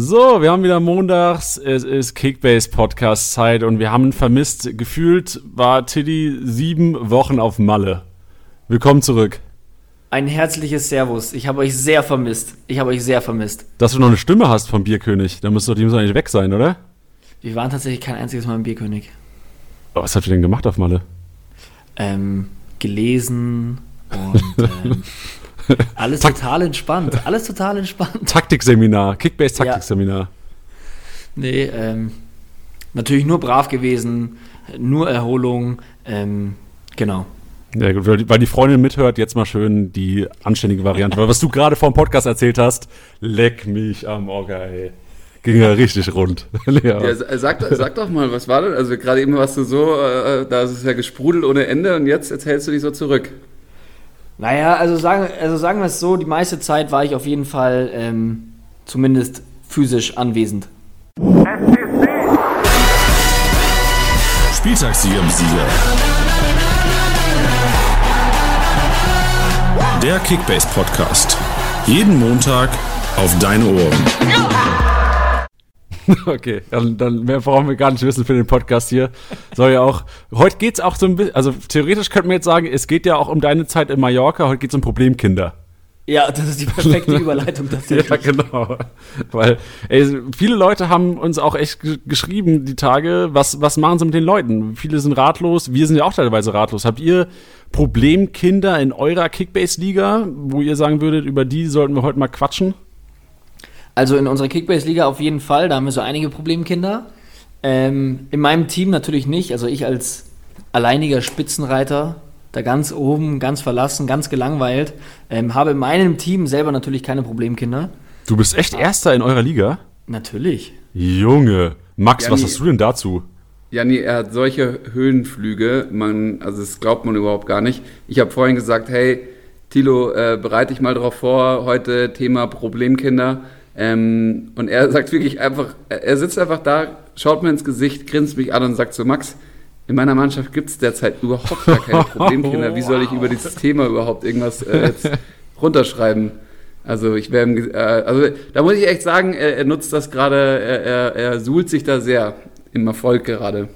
So, wir haben wieder montags, es ist Kickbase Podcast Zeit und wir haben vermisst, gefühlt war Tiddy sieben Wochen auf Malle. Willkommen zurück. Ein herzliches Servus. Ich habe euch sehr vermisst. Ich habe euch sehr vermisst. Dass du noch eine Stimme hast vom Bierkönig, dann müsste doch die muss eigentlich weg sein, oder? Wir waren tatsächlich kein einziges Mal im Bierkönig. Oh, was habt ihr denn gemacht auf Malle? Ähm, gelesen und ähm, alles total entspannt. Alles total entspannt. Taktikseminar, Kickbase-Taktikseminar. Nee, ähm, natürlich nur brav gewesen, nur Erholung. Ähm, genau. Ja, gut, weil die- Freundin mithört, jetzt mal schön die anständige Variante. Weil was du gerade vor dem Podcast erzählt hast, leck mich am Orga, ey. Ging ja richtig rund. ja. Ja, sa- sag, sag doch mal, was war denn? Also gerade eben warst du so, äh, da ist es ja gesprudelt ohne Ende und jetzt erzählst du dich so zurück. Naja, also sagen, also sagen wir es so, die meiste Zeit war ich auf jeden Fall ähm, zumindest physisch anwesend. Spieltagssieger im Sieger. Der Kickbase Podcast. Jeden Montag auf deine Ohren. Okay, dann, dann mehr brauchen wir gar nicht wissen für den Podcast hier. Soll ja auch, heute geht's auch so ein bisschen, also theoretisch könnten wir jetzt sagen, es geht ja auch um deine Zeit in Mallorca, heute geht's um Problemkinder. Ja, das ist die perfekte Überleitung tatsächlich. Ja, genau. Weil, ey, viele Leute haben uns auch echt ge- geschrieben, die Tage, was, was machen sie mit den Leuten? Viele sind ratlos, wir sind ja auch teilweise ratlos. Habt ihr Problemkinder in eurer Kickbase-Liga, wo ihr sagen würdet, über die sollten wir heute mal quatschen? Also in unserer Kickbase-Liga auf jeden Fall, da haben wir so einige Problemkinder. Ähm, in meinem Team natürlich nicht. Also ich als alleiniger Spitzenreiter, da ganz oben, ganz verlassen, ganz gelangweilt, ähm, habe in meinem Team selber natürlich keine Problemkinder. Du bist echt Erster in eurer Liga? Natürlich. Junge. Max, Ja, was nee. hast du denn dazu? Janni, er hat solche Höhenflüge, man, also das glaubt man überhaupt gar nicht. Ich habe vorhin gesagt, hey, Tilo, äh, bereite dich mal drauf vor, heute Thema Problemkinder. Ähm, und er sagt wirklich einfach, er sitzt einfach da, schaut mir ins Gesicht, grinst mich an und sagt so, Max, in meiner Mannschaft gibt es derzeit überhaupt gar keine Problemkinder. Wie soll ich über dieses Thema überhaupt irgendwas äh, jetzt runterschreiben? Also ich wäre, äh, also da muss ich echt sagen, er, er nutzt das gerade, er, er, er suhlt sich da sehr im Erfolg gerade.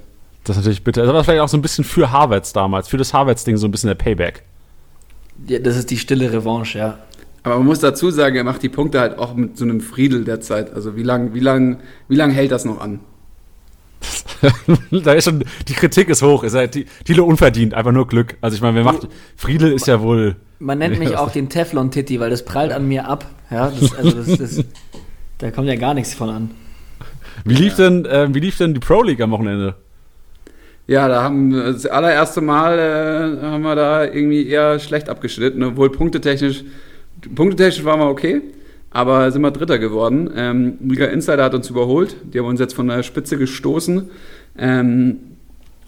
Das ist natürlich bitter. Das war vielleicht auch so ein bisschen für Harvards damals, für das Harvards-Ding so ein bisschen der Payback. Ja, das ist die stille Revanche, ja. Aber man muss dazu sagen, er macht die Punkte halt auch mit so einem Friedel derzeit. Also wie lang, wie lang, wie lang hält das noch an? da ist schon, die Kritik ist hoch. Ist halt, die- Thilo unverdient, einfach nur Glück. Also ich meine, wer macht, Friedel ist ja wohl, Man nennt mich Ja. auch den Teflon-Titti, weil das prallt an mir ab. Ja, das, also das, das, da kommt ja gar nichts von an. wie lief denn, äh, wie lief denn die Pro League am Wochenende? Ja, da haben das allererste Mal äh, haben wir da irgendwie eher schlecht abgeschnitten, obwohl punktetechnisch, punktetechnisch waren wir okay, aber sind wir Dritter geworden. Ähm, Liga Insider hat uns überholt, die haben uns jetzt von der Spitze gestoßen. Ähm,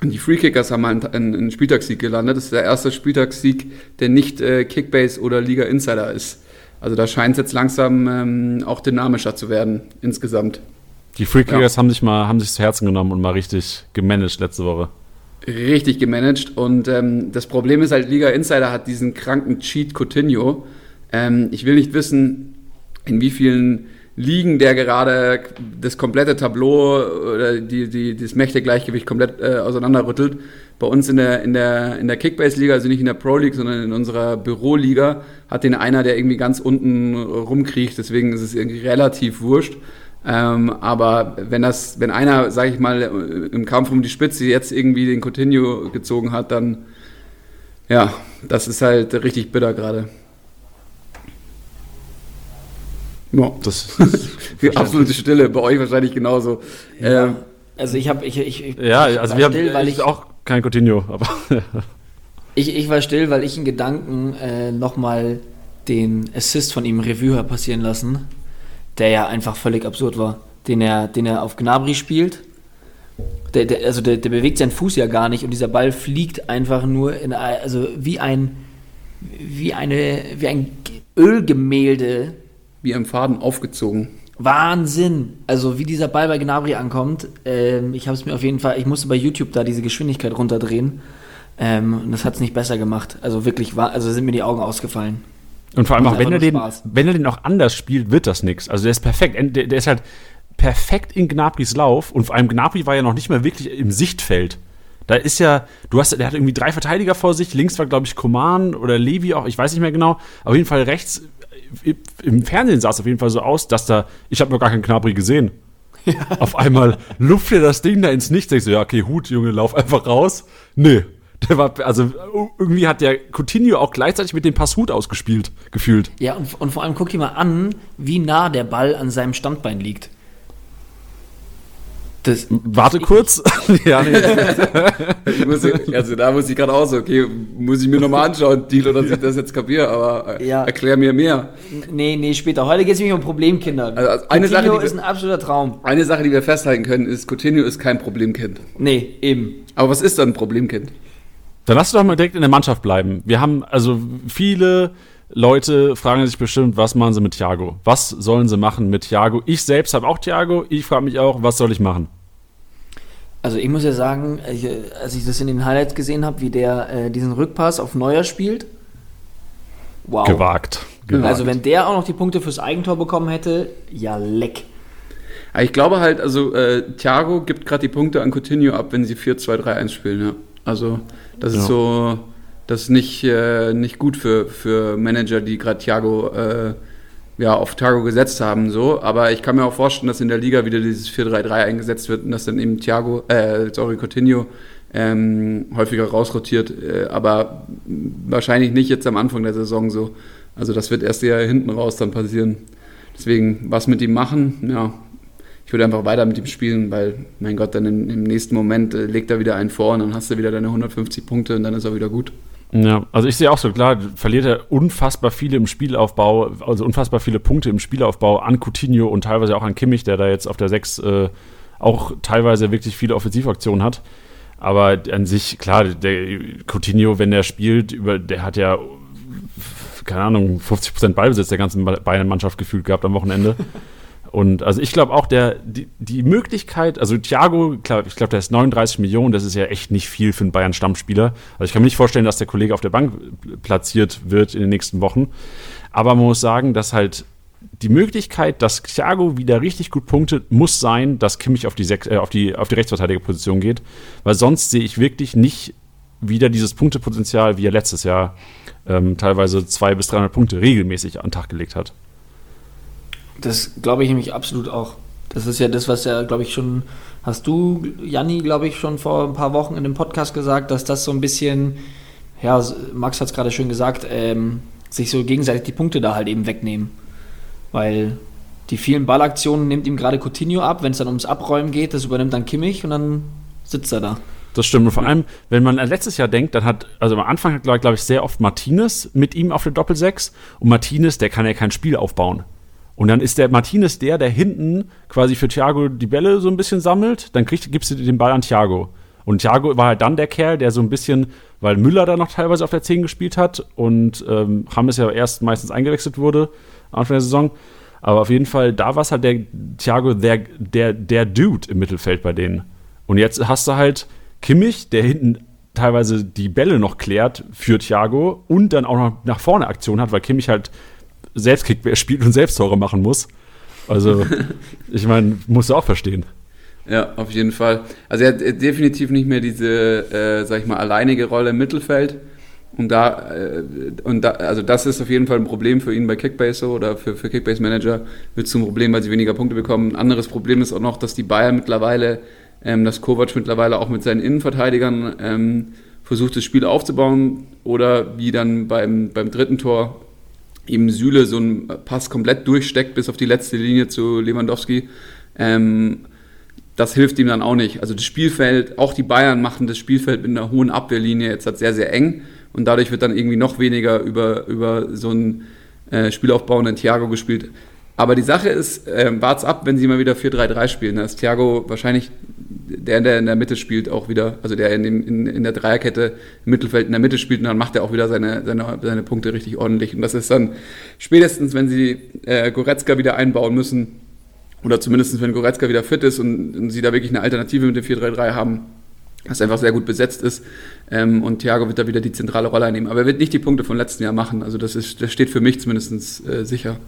und die Freekickers haben halt einen, einen Spieltagssieg gelandet. Das ist der erste Spieltagssieg, der nicht äh, Kickbase oder Liga Insider ist. Also da scheint es jetzt langsam ähm, auch dynamischer zu werden insgesamt. Die Freakers haben sich mal, haben sich zu Herzen genommen und mal richtig gemanagt letzte Woche. richtig gemanagt. Und ähm, das Problem ist halt, Liga Insider hat diesen kranken Cheat Coutinho. Ähm, ich will nicht wissen, in wie vielen Ligen der gerade das komplette Tableau oder die, die, das Mächtegleichgewicht komplett äh, auseinanderrüttelt. Bei uns in der, in der, in der Kickbase-Liga, also nicht in der Pro League, sondern in unserer Büroliga, hat den einer, der irgendwie ganz unten rumkriecht. Deswegen ist es irgendwie relativ wurscht. Ähm, aber wenn das, wenn einer, sage ich mal, im Kampf um die Spitze jetzt irgendwie den Coutinho gezogen hat, dann ja, das ist halt richtig bitter gerade. Ja, Das, die absolute Stille, bei euch wahrscheinlich genauso. Ähm, Also ich habe ich, ich, ich, ja, also war wir haben still, weil ich ich, auch kein Coutinho, aber ich, ich war still, weil ich in Gedanken äh, nochmal den Assist von ihm Revue habe passieren lassen, der ja einfach völlig absurd war. Den er, den er auf Gnabry spielt. Der, der, also der, der bewegt seinen Fuß ja gar nicht und dieser Ball fliegt einfach nur in also wie ein wie eine wie ein Ölgemälde wie am Faden aufgezogen. Wahnsinn! Also wie dieser Ball bei Gnabry ankommt, ähm, ich habe es mir auf jeden Fall, ich musste bei YouTube da diese Geschwindigkeit runterdrehen ähm, und das hat es nicht besser gemacht. Also wirklich, also sind mir die Augen ausgefallen. Und vor allem auch, wenn er, den, wenn er den auch anders spielt, wird das nix. Also der ist perfekt. Der, der ist halt perfekt in Gnabrys Lauf und vor allem Gnabry war ja noch nicht mal wirklich im Sichtfeld. Da ist ja, du hast, der hat irgendwie drei Verteidiger vor sich. Links war, glaube ich, Koman oder Levi auch, ich weiß nicht mehr genau. Auf jeden Fall rechts, im Fernsehen sah es auf jeden Fall so aus, dass da, ich habe noch gar keinen Gnabry gesehen. Auf einmal luft er das Ding da ins Nichts. Denkst du, ja, okay, Hut, Junge, lauf einfach raus. Nee. Der war, also irgendwie hat der Coutinho auch gleichzeitig mit dem Pass Hut ausgespielt, gefühlt. Ja, und, und vor allem guck dir mal an, wie nah der Ball an seinem Standbein liegt. Das, Warte kurz. ja, nee. Ich muss, also da muss ich gerade auch so, okay, muss ich mir nochmal anschauen, Deal, oder dass ich das jetzt kapiere, aber äh, Ja. erklär mir mehr. nee, nee, später. Heute geht es nämlich um Problemkinder. Also, also eine Sache, Coutinho die wir- ist ein absoluter Traum. Eine Sache, die wir festhalten können, ist, Coutinho ist kein Problemkind. Nee, eben. Aber was ist dann ein Problemkind? Dann lass doch mal direkt in der Mannschaft bleiben. Wir haben, also viele Leute fragen sich bestimmt, was machen sie mit Thiago? Was sollen sie machen mit Thiago? Ich selbst habe auch Thiago. Ich frage mich auch, was soll ich machen? Also ich muss ja sagen, ich, äh, als ich das in den Highlights gesehen habe, wie der äh, diesen Rückpass auf Neuer spielt, wow. Gewagt. Gewagt. Also wenn der auch noch die Punkte fürs Eigentor bekommen hätte, ja leck. Ich glaube halt, also äh, Thiago gibt gerade die Punkte an Coutinho ab, wenn sie 4-2-3-1 spielen, ja. Also das ist Ja. so, das ist nicht, äh, nicht gut für, für Manager, die gerade Thiago äh, ja, auf Thiago gesetzt haben, so. Aber ich kann mir auch vorstellen, dass in der Liga wieder dieses 4-3-3 eingesetzt wird und dass dann eben Thiago, äh, sorry, Coutinho ähm, häufiger rausrotiert, äh, aber wahrscheinlich nicht jetzt am Anfang der Saison so. Also das wird erst eher hinten raus dann passieren. Deswegen, was mit ihm machen, ja, ich würde einfach weiter mit ihm spielen, weil, mein Gott, dann im, im nächsten Moment äh, legt er wieder einen vor und dann hast du wieder deine 150 Punkte und dann ist er wieder gut. Ja, also ich sehe auch so, klar, verliert er unfassbar viele im Spielaufbau, also unfassbar viele Punkte im Spielaufbau an Coutinho und teilweise auch an Kimmich, der da jetzt auf der 6 äh, auch teilweise wirklich viele Offensivaktionen hat. Aber an sich, klar, der Coutinho, wenn der spielt, über, der hat ja, keine Ahnung, 50% Ballbesitz der ganzen Bayern-Mannschaft gefühlt gehabt am Wochenende. Und also ich glaube auch, der, die, die Möglichkeit, also Thiago, klar, ich glaube, der ist 39 Millionen, das ist ja echt nicht viel für einen Bayern-Stammspieler. Also ich kann mir nicht vorstellen, dass der Kollege auf der Bank platziert wird in den nächsten Wochen. Aber man muss sagen, dass halt die Möglichkeit, dass Thiago wieder richtig gut punktet, muss sein, dass Kimmich auf die, Sech, äh, auf die, auf die Rechtsverteidigerposition geht. Weil sonst sehe ich wirklich nicht wieder dieses Punktepotenzial, wie er letztes Jahr ähm, teilweise 200 bis 300 Punkte regelmäßig an den Tag gelegt hat. Das glaube ich nämlich absolut auch. Das ist ja das, was ja, glaube ich, schon, hast du, Janni, glaube ich, schon vor ein paar Wochen in dem Podcast gesagt, dass das so ein bisschen, ja, Max hat es gerade schön gesagt, ähm, sich so gegenseitig die Punkte da halt eben wegnehmen. Weil die vielen Ballaktionen nimmt ihm gerade Coutinho ab, wenn es dann ums Abräumen geht, das übernimmt dann Kimmich und dann sitzt er da. Das stimmt. Und vor allem, wenn man an letztes Jahr denkt, dann hat, also am Anfang hat, glaube glaub ich, sehr oft Martinez mit ihm auf der Doppelsechs. Und Martinez, der kann ja kein Spiel aufbauen. Und dann ist der Martinez der, der hinten quasi für Thiago die Bälle so ein bisschen sammelt. Dann kriegst, gibst du den Ball an Thiago. Und Thiago war halt dann der Kerl, der so ein bisschen, weil Müller da noch teilweise auf der 10 gespielt hat und ähm, Hammes ja erst meistens eingewechselt wurde Anfang der Saison. Aber auf jeden Fall, da war es halt der Thiago, der, der, der Dude im Mittelfeld bei denen. Und jetzt hast du halt Kimmich, der hinten teilweise die Bälle noch klärt für Thiago und dann auch noch nach vorne Aktion hat, weil Kimmich halt selbst Kickbär spielt und selbst Tore machen muss. Also, ich meine, musst du auch verstehen. Ja, auf jeden Fall. Also er hat definitiv nicht mehr diese, äh, sag ich mal, alleinige Rolle im Mittelfeld. Und da, äh, und da, also das ist auf jeden Fall ein Problem für ihn bei Kickbase oder für, für Kickbase Manager wird zum Problem, weil sie weniger Punkte bekommen. Ein anderes Problem ist auch noch, dass die Bayern mittlerweile, ähm, dass Kovac mittlerweile auch mit seinen Innenverteidigern ähm, versucht, das Spiel aufzubauen oder wie dann beim, beim dritten Tor eben Süle so einen Pass komplett durchsteckt bis auf die letzte Linie zu Lewandowski. Ähm, das hilft ihm dann auch nicht. Also das Spielfeld, auch die Bayern machen das Spielfeld mit einer hohen Abwehrlinie jetzt halt sehr, sehr eng und dadurch wird dann irgendwie noch weniger über, über so einen äh, spielaufbauenden Thiago gespielt. Aber die Sache ist, äh, wart's ab, wenn sie mal wieder 4-3-3 spielen. Da ist Thiago wahrscheinlich der, der in der Mitte spielt, auch wieder, also der in, dem, in, in der Dreierkette im Mittelfeld in der Mitte spielt und dann macht er auch wieder seine, seine, seine Punkte richtig ordentlich. Und das ist dann spätestens, wenn sie äh, Goretzka wieder einbauen müssen, oder zumindest wenn Goretzka wieder fit ist und, und sie da wirklich eine Alternative mit dem 4-3-3 haben, das einfach sehr gut besetzt ist. Ähm, und Thiago wird da wieder die zentrale Rolle einnehmen. Aber er wird nicht die Punkte vom letzten Jahr machen. Also das, ist, das steht für mich zumindest äh, sicher.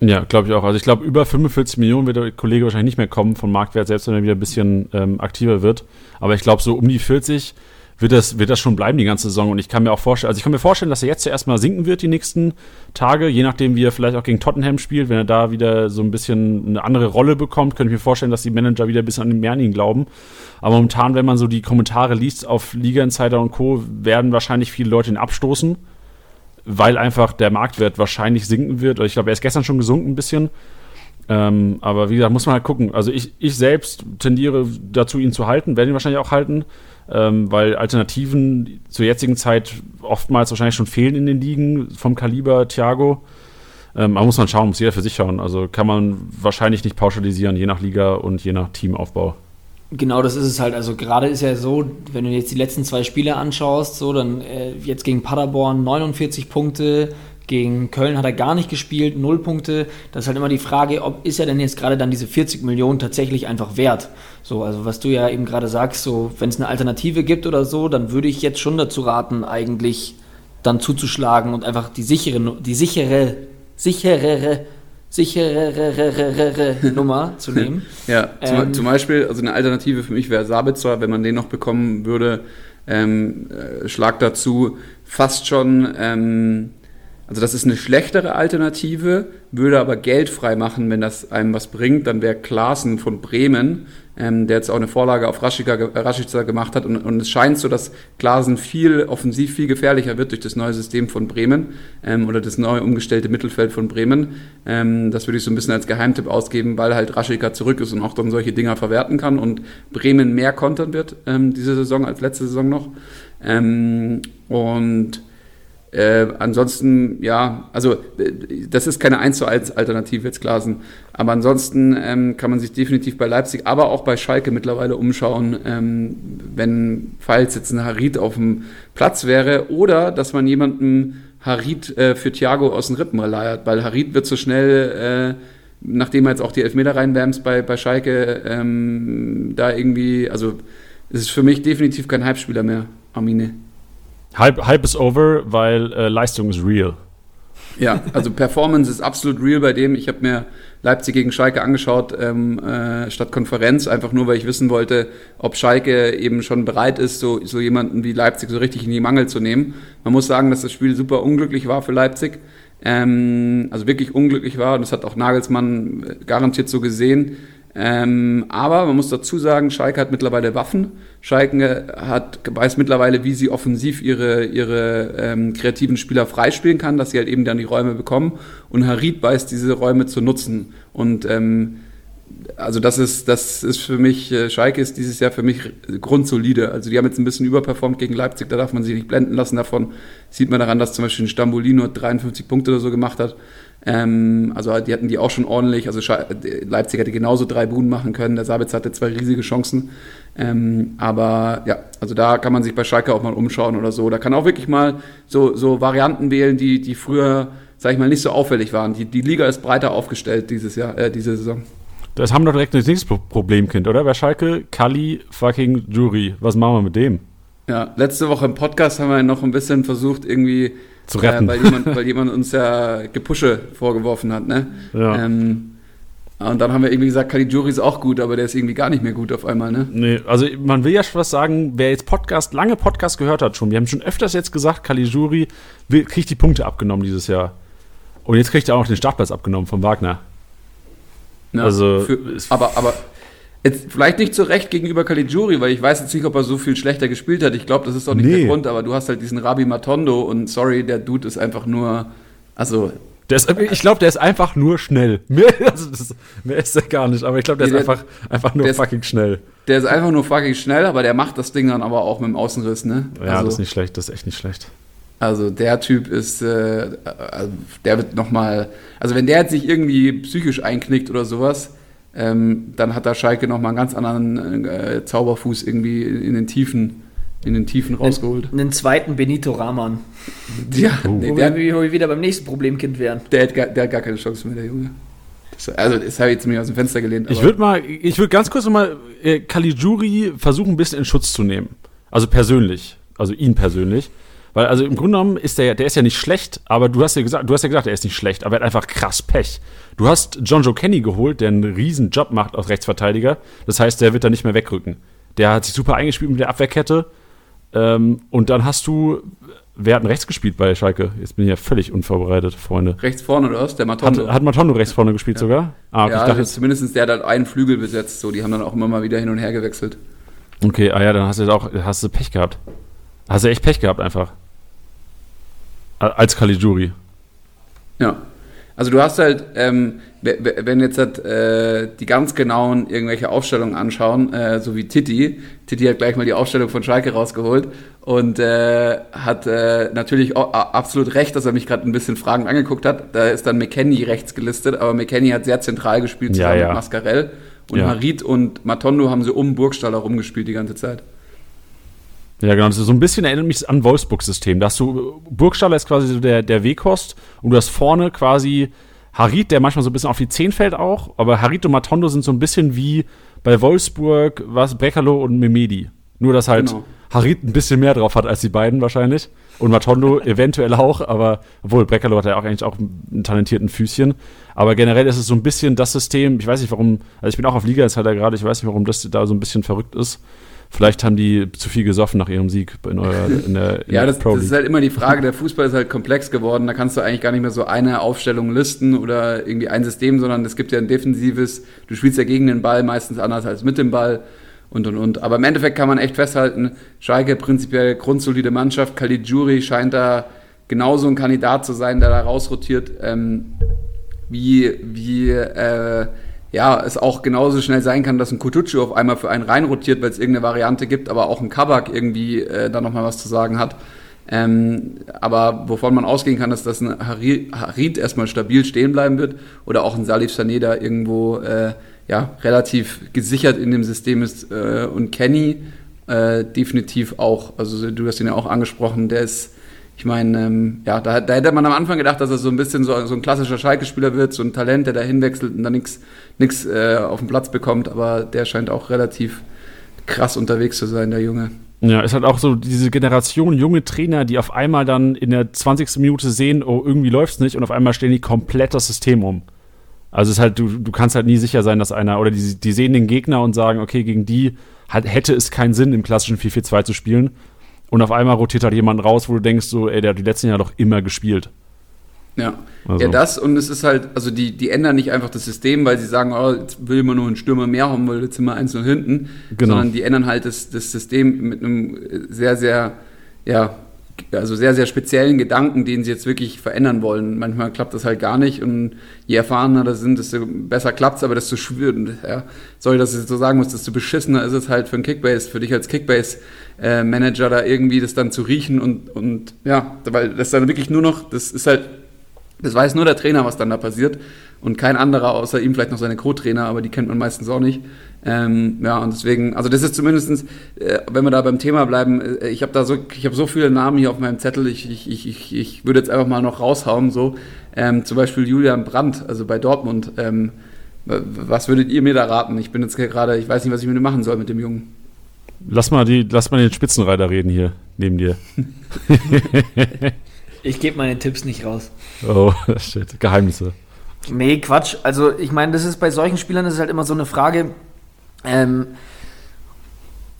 Ja, glaube ich auch. Also ich glaube, über 45 Millionen wird der Kollege wahrscheinlich nicht mehr kommen von Marktwert, selbst wenn er wieder ein bisschen ähm, aktiver wird. Aber ich glaube, so um die 40 wird das, wird das schon bleiben die ganze Saison. Und ich kann mir auch vorstellen, also ich kann mir vorstellen, dass er jetzt zuerst mal sinken wird die nächsten Tage, je nachdem, wie er vielleicht auch gegen Tottenham spielt. Wenn er da wieder so ein bisschen eine andere Rolle bekommt, könnte ich mir vorstellen, dass die Manager wieder ein bisschen an den ihn glauben. Aber momentan, wenn man so die Kommentare liest auf Liga Insider und Co., werden wahrscheinlich viele Leute ihn abstoßen weil einfach der Marktwert wahrscheinlich sinken wird. Ich glaube, er ist gestern schon gesunken ein bisschen. Ähm, aber wie gesagt, muss man halt gucken. Also ich, ich selbst tendiere dazu, ihn zu halten, werde ihn wahrscheinlich auch halten, ähm, weil Alternativen zur jetzigen Zeit oftmals wahrscheinlich schon fehlen in den Ligen vom Kaliber Thiago. Ähm, aber muss man schauen, muss jeder für sich schauen. Also kann man wahrscheinlich nicht pauschalisieren, je nach Liga und je nach Teamaufbau. Genau, das ist es halt. Also gerade ist ja so, wenn du jetzt die letzten zwei Spiele anschaust, so dann äh, jetzt gegen Paderborn 49 Punkte, gegen Köln hat er gar nicht gespielt, 0 Punkte. Das ist halt immer die Frage, ob ist er denn jetzt gerade dann diese 40 Millionen tatsächlich einfach wert? So, also was du ja eben gerade sagst, so wenn es eine Alternative gibt oder so, dann würde ich jetzt schon dazu raten, eigentlich dann zuzuschlagen und einfach die sichere, die sichere, sicherere sichere Nummer zu nehmen. ja, zum, ähm, zum, Beispiel, also eine Alternative für mich wäre Sabitzer, wenn man den noch bekommen würde, ähm, äh, Schlag dazu, fast schon, ähm, also das ist eine schlechtere Alternative, würde aber Geld frei machen, wenn das einem was bringt, dann wäre Klaassen von Bremen ähm, der jetzt auch eine Vorlage auf Rashica, Rashica gemacht hat. Und, und, es scheint so, dass Glasen viel offensiv viel gefährlicher wird durch das neue System von Bremen ähm, oder das neu umgestellte Mittelfeld von Bremen. Ähm, das würde ich so ein bisschen als Geheimtipp ausgeben, weil halt Rashica zurück ist und auch dann solche Dinger verwerten kann und Bremen mehr kontern wird ähm, diese Saison als letzte Saison noch. Ähm, und äh, ansonsten, ja, also das ist keine 1 zu 1 Alternative jetzt Glasen. Aber ansonsten ähm, kann man sich definitiv bei Leipzig, aber auch bei Schalke mittlerweile umschauen, ähm, wenn falls jetzt ein Harit auf dem Platz wäre oder dass man jemanden Harit äh, für Thiago aus den Rippen leiert, weil Harit wird so schnell, äh, nachdem er jetzt auch die Elfmeter reinwärmst bei, bei Schalke, ähm, da irgendwie, also es ist für mich definitiv kein Halbspieler mehr, Armine. Hype, Hype ist over, weil äh, Leistung ist real. Ja, also Performance ist absolut real bei dem. Ich habe mir Leipzig gegen Schalke angeschaut ähm, äh, statt Konferenz, einfach nur, weil ich wissen wollte, ob Schalke eben schon bereit ist, so, so jemanden wie Leipzig so richtig in die Mangel zu nehmen. Man muss sagen, dass das Spiel super unglücklich war für Leipzig. Ähm, also wirklich unglücklich war und das hat auch Nagelsmann äh, garantiert so gesehen. Ähm, aber man muss dazu sagen, Schalke hat mittlerweile Waffen. Schalke hat, weiß mittlerweile, wie sie offensiv ihre, ihre ähm, kreativen Spieler freispielen kann, dass sie halt eben dann die Räume bekommen. Und Harid weiß, diese Räume zu nutzen. Und ähm, also das ist, das ist für mich, äh, Schalke ist dieses Jahr für mich grundsolide. Also die haben jetzt ein bisschen überperformt gegen Leipzig, da darf man sich nicht blenden lassen davon. Sieht man daran, dass zum Beispiel ein Stamboli nur 53 Punkte oder so gemacht hat. Ähm, also die hatten die auch schon ordentlich. Also Leipzig hätte genauso drei Buden machen können. Der Sabitz hatte zwei riesige Chancen. Ähm, aber ja, also da kann man sich bei Schalke auch mal umschauen oder so. Da kann auch wirklich mal so, so Varianten wählen, die, die früher, sag ich mal, nicht so auffällig waren. Die, die Liga ist breiter aufgestellt dieses Jahr, äh, diese Saison. Das haben wir doch direkt das nächste Problemkind, oder? Bei Schalke, Kali fucking Jury. Was machen wir mit dem? Ja, letzte Woche im Podcast haben wir noch ein bisschen versucht, irgendwie zu retten. Äh, weil, jemand, weil jemand uns ja Gepusche vorgeworfen hat, ne? Ja. Ähm, und dann haben wir irgendwie gesagt, Caligiuri ist auch gut, aber der ist irgendwie gar nicht mehr gut auf einmal, ne? Nee, also man will ja schon was sagen, wer jetzt Podcast, lange Podcast gehört hat schon, wir haben schon öfters jetzt gesagt, Caligiuri kriegt die Punkte abgenommen dieses Jahr. Und jetzt kriegt er auch noch den Startplatz abgenommen von Wagner. Ja, also, für, aber, aber Jetzt vielleicht nicht zu Recht gegenüber Caligiuri, weil ich weiß jetzt nicht, ob er so viel schlechter gespielt hat. Ich glaube, das ist doch nicht nee. der Grund, aber du hast halt diesen Rabi Matondo und sorry, der Dude ist einfach nur, also. Ist, ich glaube, der ist einfach nur schnell. Mehr, also das, mehr ist er gar nicht, aber ich glaube, der, nee, ist einfach, einfach nur fucking schnell. Der ist einfach nur fucking schnell, aber der macht das Ding dann aber auch mit dem Außenriss, ne? Ja, also, das ist nicht schlecht, das ist echt nicht schlecht. Also der Typ ist, äh, also der wird nochmal, also wenn der jetzt sich irgendwie psychisch einknickt oder sowas, ähm, dann hat da Schalke nochmal einen ganz anderen äh, Zauberfuß irgendwie in den Tiefen, in den Tiefen rausgeholt. Einen, einen zweiten Benito Rahman. Ja, oh. nee, der, wo wir wieder beim nächsten Problemkind wären. Der hat, gar, der hat gar keine Chance mehr, der Junge. Das, also, das habe ich jetzt mir aus dem Fenster gelehnt. Ich würde mal, ich würde ganz kurz nochmal äh, Caligiuri versuchen, ein bisschen in Schutz zu nehmen. Also persönlich. Also ihn persönlich. Weil, also im Grunde genommen ist der, der ist ja nicht schlecht, aber du hast ja gesagt, du hast ja gesagt, er ist nicht schlecht, aber er hat einfach krass Pech. Du hast John Joe Kenny geholt, der einen riesen Job macht als Rechtsverteidiger. Das heißt, der wird da nicht mehr wegrücken. Der hat sich super eingespielt mit der Abwehrkette. Ähm, und dann hast du, wer hat denn rechts gespielt bei Schalke? Jetzt bin ich ja völlig unvorbereitet, Freunde. Rechts vorne oder was? Der Hat, Matondo. hat Matondo rechts vorne gespielt sogar? Ah, ja, ich dachte also zumindest der hat halt einen Flügel besetzt. So, die haben dann auch immer mal wieder hin und her gewechselt. okay, ah ja, dann hast du auch, hast du Pech gehabt. Hast du echt Pech gehabt einfach. Als Caligiuri. Ja. Also du hast halt, ähm, we- we- wenn jetzt halt, äh, die ganz genauen irgendwelche Aufstellungen anschauen, äh, so wie Titi, Titi hat gleich mal die Aufstellung von Schalke rausgeholt und äh, hat äh, natürlich absolut recht, dass er mich gerade ein bisschen Fragen angeguckt hat. Da ist dann McKenny rechts gelistet, aber McKenny hat sehr zentral gespielt Ja, zusammen ja. mit Mascarell. Und Ja. Harit und Matondo haben sie um Burgstaller rumgespielt die ganze Zeit. Ja, genau. Das ist so ein bisschen erinnert mich an Wolfsburg-System. Da hast du, Burgstaller ist quasi so der, der Wehkost und du hast vorne quasi Harit, der manchmal so ein bisschen auf die 10 fällt auch, aber Harit und Matondo sind so ein bisschen wie bei Wolfsburg, was, Breckerlo und Memedi. Nur, dass halt Genau. Harit ein bisschen mehr drauf hat als die beiden wahrscheinlich. Und Matondo eventuell auch, aber obwohl Breckerlo hat ja auch eigentlich auch einen talentierten Füßchen. Aber generell ist es so ein bisschen das System, ich weiß nicht warum, also ich bin auch auf Liga jetzt halt da gerade, ich weiß nicht, warum das da so ein bisschen verrückt ist. Vielleicht haben die zu viel gesoffen nach ihrem Sieg in, eurer, in der, in Ja, das, das ist halt immer die Frage, der Fußball ist halt komplex geworden, da kannst du eigentlich gar nicht mehr so eine Aufstellung listen oder irgendwie ein System, sondern es gibt ja ein defensives, du spielst ja gegen den Ball meistens anders als mit dem Ball und und und. Aber im Endeffekt kann man echt festhalten, Schalke prinzipiell grundsolide Mannschaft, Caligiuri scheint da genauso ein Kandidat zu sein, der da rausrotiert, ähm, wie, wie äh, ja, es auch genauso schnell sein kann, dass ein Kutucu auf einmal für einen reinrotiert, weil es irgendeine Variante gibt, aber auch ein Kabak irgendwie äh, da nochmal was zu sagen hat. Ähm, aber wovon man ausgehen kann, ist, dass ein Hari- Harid erstmal stabil stehen bleiben wird oder auch ein Salif Sané da irgendwo äh, ja, relativ gesichert in dem System ist äh, und Kenny äh, definitiv auch. Also du hast ihn ja auch angesprochen, der ist ich meine, ähm, ja, da, da hätte man am Anfang gedacht, dass er so ein bisschen so, so ein klassischer Schalke-Spieler wird, so ein Talent, der da hinwechselt und dann nichts äh, auf den Platz bekommt, aber der scheint auch relativ krass unterwegs zu sein, der Junge. Ja, ist halt auch so diese Generation junge Trainer, die auf einmal dann in der 20. Minute sehen, oh, irgendwie läuft's nicht und auf einmal stellen die komplett das System um. Also es ist halt, du, du kannst halt nie sicher sein, dass einer, oder die, die sehen den Gegner und sagen, okay, gegen die hat, hätte es keinen Sinn, im klassischen 4-4-2 zu spielen. Und auf einmal rotiert halt jemand raus, wo du denkst, so, ey, der hat die letzten Jahre doch immer gespielt. Ja. Also. Ja, das und es ist halt, also die, die ändern nicht einfach das System, weil sie sagen, oh, jetzt will man nur einen Stürmer mehr haben, weil jetzt sind wir eins und hinten, Genau. sondern die ändern halt das, das System mit einem sehr, sehr, ja, also sehr, sehr speziellen Gedanken, den sie jetzt wirklich verändern wollen. Manchmal klappt das halt gar nicht und je erfahrener das sind, desto besser klappt's, aber desto schwierig, ja, sorry, dass ich das so sagen muss, desto beschissener ist es halt für einen Kickbase, für dich als Kickbase-Manager da irgendwie das dann zu riechen und, und ja, weil das dann wirklich nur noch, das ist halt das weiß nur der Trainer, was dann da passiert und kein anderer außer ihm, vielleicht noch seine Co-Trainer, aber die kennt man meistens auch nicht. Ähm, ja, und deswegen, also das ist zumindestens, äh, wenn wir da beim Thema bleiben, äh, ich habe da so, ich habe so viele Namen hier auf meinem Zettel, ich, ich, ich, ich, ich würde jetzt einfach mal noch raushauen, so, ähm, zum Beispiel Julian Brandt, also bei Dortmund, ähm, was würdet ihr mir da raten? Ich bin jetzt gerade, ich weiß nicht, was ich mit dem machen soll mit dem Jungen. Lass mal, die, lass mal den Spitzenreiter reden hier, neben dir. Ich gebe meine Tipps nicht raus. Oh, shit, Geheimnisse. Nee, Quatsch. Also ich meine, das ist bei solchen Spielern das ist halt immer so eine Frage. Ähm,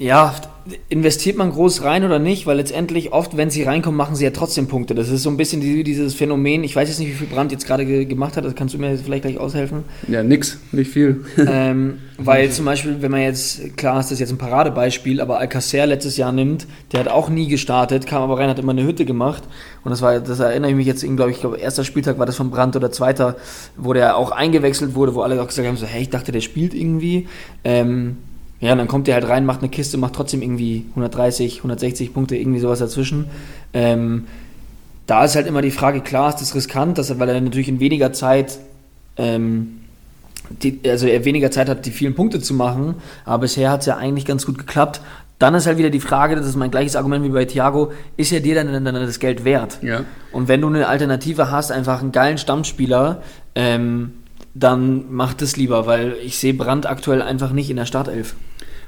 ja, investiert man groß rein oder nicht? Weil letztendlich oft, wenn sie reinkommen, machen sie ja trotzdem Punkte. Das ist so ein bisschen die, dieses Phänomen. Ich weiß jetzt nicht, wie viel Brand jetzt gerade ge gemacht hat. Das kannst du mir vielleicht gleich aushelfen. Ja, nix, nicht viel. ähm, weil zum Beispiel, wenn man jetzt, klar ist das jetzt ein Paradebeispiel, aber Alcacer letztes Jahr nimmt, der hat auch nie gestartet, kam aber rein, hat immer eine Hütte gemacht. Und das war, das erinnere ich mich jetzt, glaube ich, glaube, erster Spieltag war das von Brandt oder zweiter, wo der auch eingewechselt wurde, wo alle auch gesagt haben, so, hey, ich dachte, der spielt irgendwie. Ähm, ja, und dann kommt der halt rein, macht eine Kiste, macht trotzdem irgendwie 130, 160 Punkte, irgendwie sowas dazwischen. Ähm, da ist halt immer die Frage, klar ist das riskant, dass er, weil er natürlich in weniger Zeit ähm, die, also er weniger Zeit hat, die vielen Punkte zu machen, aber bisher hat es ja eigentlich ganz gut geklappt. Dann ist halt wieder die Frage, das ist mein gleiches Argument wie bei Thiago, ist er dir dann, dann das Geld wert? Ja. Und wenn du eine Alternative hast, einfach einen geilen Stammspieler, ähm, dann mach das lieber, weil ich sehe Brandt aktuell einfach nicht in der Startelf.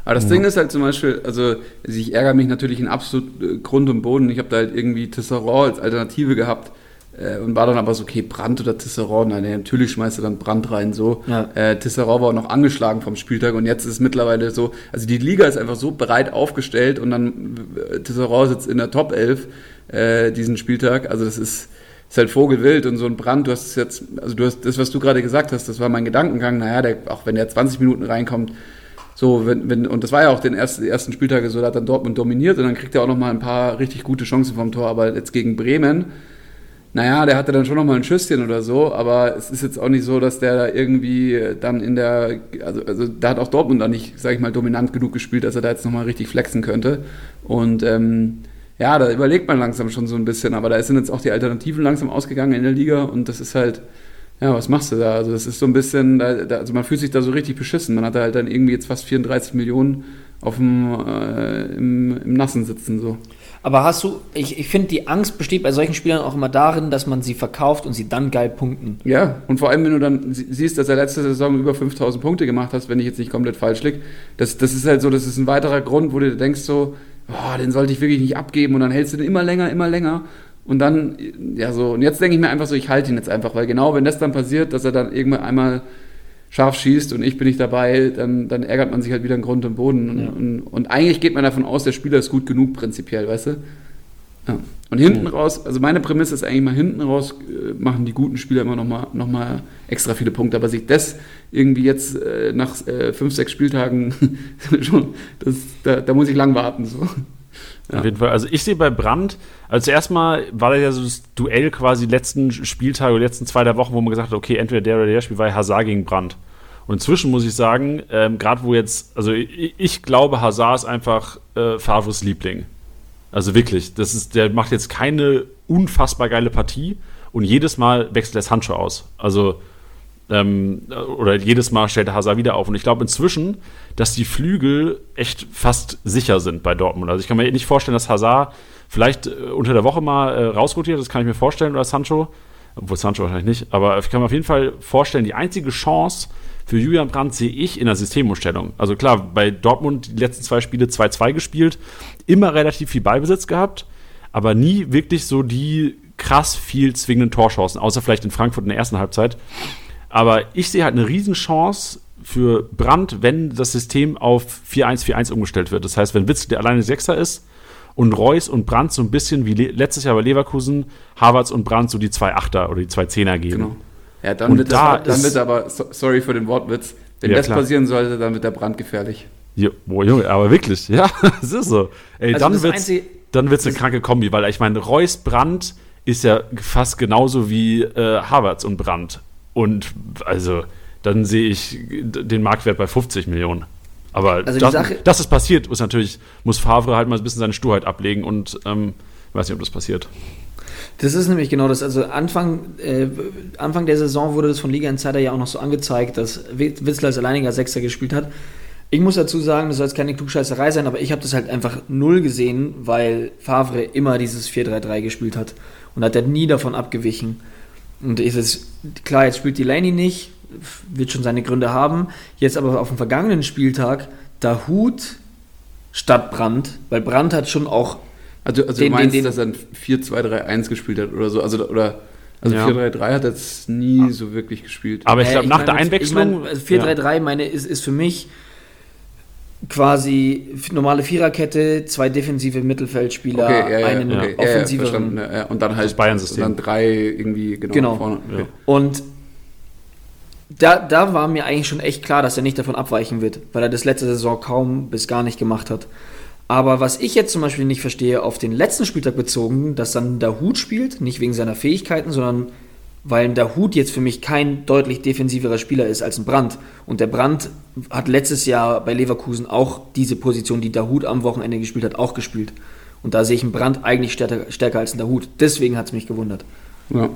Aber das Ja. Ding ist halt zum Beispiel, also ich ärgere mich natürlich in absolut äh, Grund und Boden. Ich habe da halt irgendwie Tisserand als Alternative gehabt äh, und war dann aber so, okay, Brand oder Tisserand? Nein, natürlich schmeißt du dann Brand rein, so. Ja. Äh, Tisserand war auch noch angeschlagen vom Spieltag und jetzt ist es mittlerweile so, also die Liga ist einfach so breit aufgestellt und dann äh, Tisserand sitzt in der Top 11 äh, diesen Spieltag. Also das ist, ist halt Vogelwild und so ein Brand, du hast es jetzt, also du hast das, was du gerade gesagt hast, das war mein Gedankengang, naja, der, auch wenn der 20 Minuten reinkommt, so, wenn, wenn, und das war ja auch den ersten, ersten Spieltage so, da hat dann Dortmund dominiert und dann kriegt er auch nochmal ein paar richtig gute Chancen vom Tor, aber jetzt gegen Bremen, naja, der hatte dann schon nochmal ein Schüsschen oder so, aber es ist jetzt auch nicht so, dass der da irgendwie dann in der, also, also da hat auch Dortmund dann nicht, sag ich mal, dominant genug gespielt, dass er da jetzt nochmal richtig flexen könnte. Und ähm, ja, da überlegt man langsam schon so ein bisschen, aber da sind jetzt auch die Alternativen langsam ausgegangen in der Liga. Und das ist halt, ja, was machst du da? Also das ist so ein bisschen, also man fühlt sich da so richtig beschissen. Man hat da halt dann irgendwie jetzt fast 34 Millionen auf dem, äh, im, im Nassen sitzen, so. Aber hast du, ich, ich finde, die Angst besteht bei solchen Spielern auch immer darin, dass man sie verkauft und sie dann geil punkten. Ja, und vor allem, wenn du dann sie- siehst, dass er letzte Saison über 5000 Punkte gemacht hast, wenn ich jetzt nicht komplett falsch liege, das, das ist halt so, das ist ein weiterer Grund, wo du denkst so, oh, den sollte ich wirklich nicht abgeben und dann hältst du den immer länger, immer länger und dann, ja so, und jetzt denke ich mir einfach so, ich halte ihn jetzt einfach, weil genau, wenn das dann passiert, dass er dann irgendwann einmal scharf schießt und ich bin nicht dabei, dann, dann ärgert man sich halt wieder in Grund und Boden. Und, Ja. und, und eigentlich geht man davon aus, der Spieler ist gut genug prinzipiell, weißt du? Ja. Und hinten raus, also meine Prämisse ist eigentlich mal hinten raus, äh, machen die guten Spieler immer nochmal noch mal extra viele Punkte. Aber sich das irgendwie jetzt äh, nach äh, fünf, sechs Spieltagen schon, das, da, da muss ich lang warten. So. Ja. Auf jeden Fall. Also ich sehe bei Brandt, also erstmal war das ja so das Duell quasi letzten Spieltage oder letzten zwei der Wochen, wo man gesagt hat, okay, entweder der oder der Spiel war ja Hazard gegen Brandt. Und inzwischen muss ich sagen, ähm, gerade wo jetzt, also ich, ich glaube, Hazard ist einfach äh, Favres Liebling. Also wirklich, das ist, der macht jetzt keine unfassbar geile Partie und jedes Mal wechselt er das Handschuh aus. Also ähm, oder jedes Mal stellt Hazard wieder auf. Und ich glaube inzwischen, dass die Flügel echt fast sicher sind bei Dortmund. Also ich kann mir nicht vorstellen, dass Hazard vielleicht äh, unter der Woche mal äh, rausrotiert, das kann ich mir vorstellen, oder Sancho. Obwohl Sancho wahrscheinlich nicht. Aber ich kann mir auf jeden Fall vorstellen, die einzige Chance für Julian Brandt sehe ich in der Systemumstellung. Also klar, bei Dortmund die letzten zwei Spiele 2-2 gespielt, immer relativ viel Beibesitz gehabt, aber nie wirklich so die krass viel zwingenden Torchancen, außer vielleicht in Frankfurt in der ersten Halbzeit. Aber ich sehe halt eine Riesenchance für Brandt, wenn das System auf 4-1-4-1 umgestellt wird. Das heißt, wenn Witz der alleine Sechster ist und Reus und Brandt so ein bisschen wie le letztes Jahr bei Leverkusen, Havertz und Brandt so die zwei Achter oder die zwei Zehner geben. Genau. Ja, dann Und wird, da das, dann wird aber, so, sorry für den Wortwitz, wenn Ja, das klar. passieren sollte, dann wird der Brand gefährlich. Jo, boah, Junge, aber wirklich, ja, es ist so. Ey, Also dann das wird's, Einzige- dann wird's eine kranke Kombi, weil ich meine, Reus Brandt ist ja fast genauso wie äh, Havertz und Brandt. Und also, dann sehe ich den Marktwert bei 50 Millionen. Aber Also das, Sache- dass es passiert, muss natürlich, muss Favre halt mal ein bisschen seine Sturheit ablegen und ähm, weiß nicht, ob das passiert. Das ist nämlich genau das. Also Anfang, äh, Anfang der Saison wurde das von Liga Insider ja auch noch so angezeigt, dass Wit- Witzler als alleiniger Sechster gespielt hat. Ich muss dazu sagen, das soll jetzt keine Klugscheißerei sein, aber ich habe das halt einfach null gesehen, weil Favre immer dieses 4-3-3 gespielt hat und hat er nie davon abgewichen. Und ist es klar, jetzt spielt Delaney nicht, wird schon seine Gründe haben. Jetzt aber auf dem vergangenen Spieltag Dahut statt Brandt, weil Brandt hat schon auch Also, also Den- du meinst, den- den- dass er ein 4-2-3-1 gespielt hat oder so? Also, oder, also Ja. 4-3-3 hat er jetzt nie so wirklich gespielt. Aber ich Äh, glaube, nach meine, der Einwechslung. Ich also 4-3-3 meine, ist, ist für mich quasi normale Viererkette, zwei defensive Mittelfeldspieler, okay, ja, ja, einen okay, offensiveren. ja, ja. Und dann halt Das Bayern-System. und dann drei irgendwie genau, Genau. vorne. Okay. Und da, da war mir eigentlich schon echt klar, dass er nicht davon abweichen wird, weil er das letzte Saison kaum bis gar nicht gemacht hat. Aber was ich jetzt zum Beispiel nicht verstehe, auf den letzten Spieltag bezogen, dass dann der Hut spielt, nicht wegen seiner Fähigkeiten, sondern weil der Hut jetzt für mich kein deutlich defensiverer Spieler ist als ein Brandt. Und der Brandt hat letztes Jahr bei Leverkusen auch diese Position, die der Hut am Wochenende gespielt hat, auch gespielt. Und da sehe ich einen Brandt eigentlich stärker, stärker als ein der Hut. Deswegen hat es mich gewundert. Ja.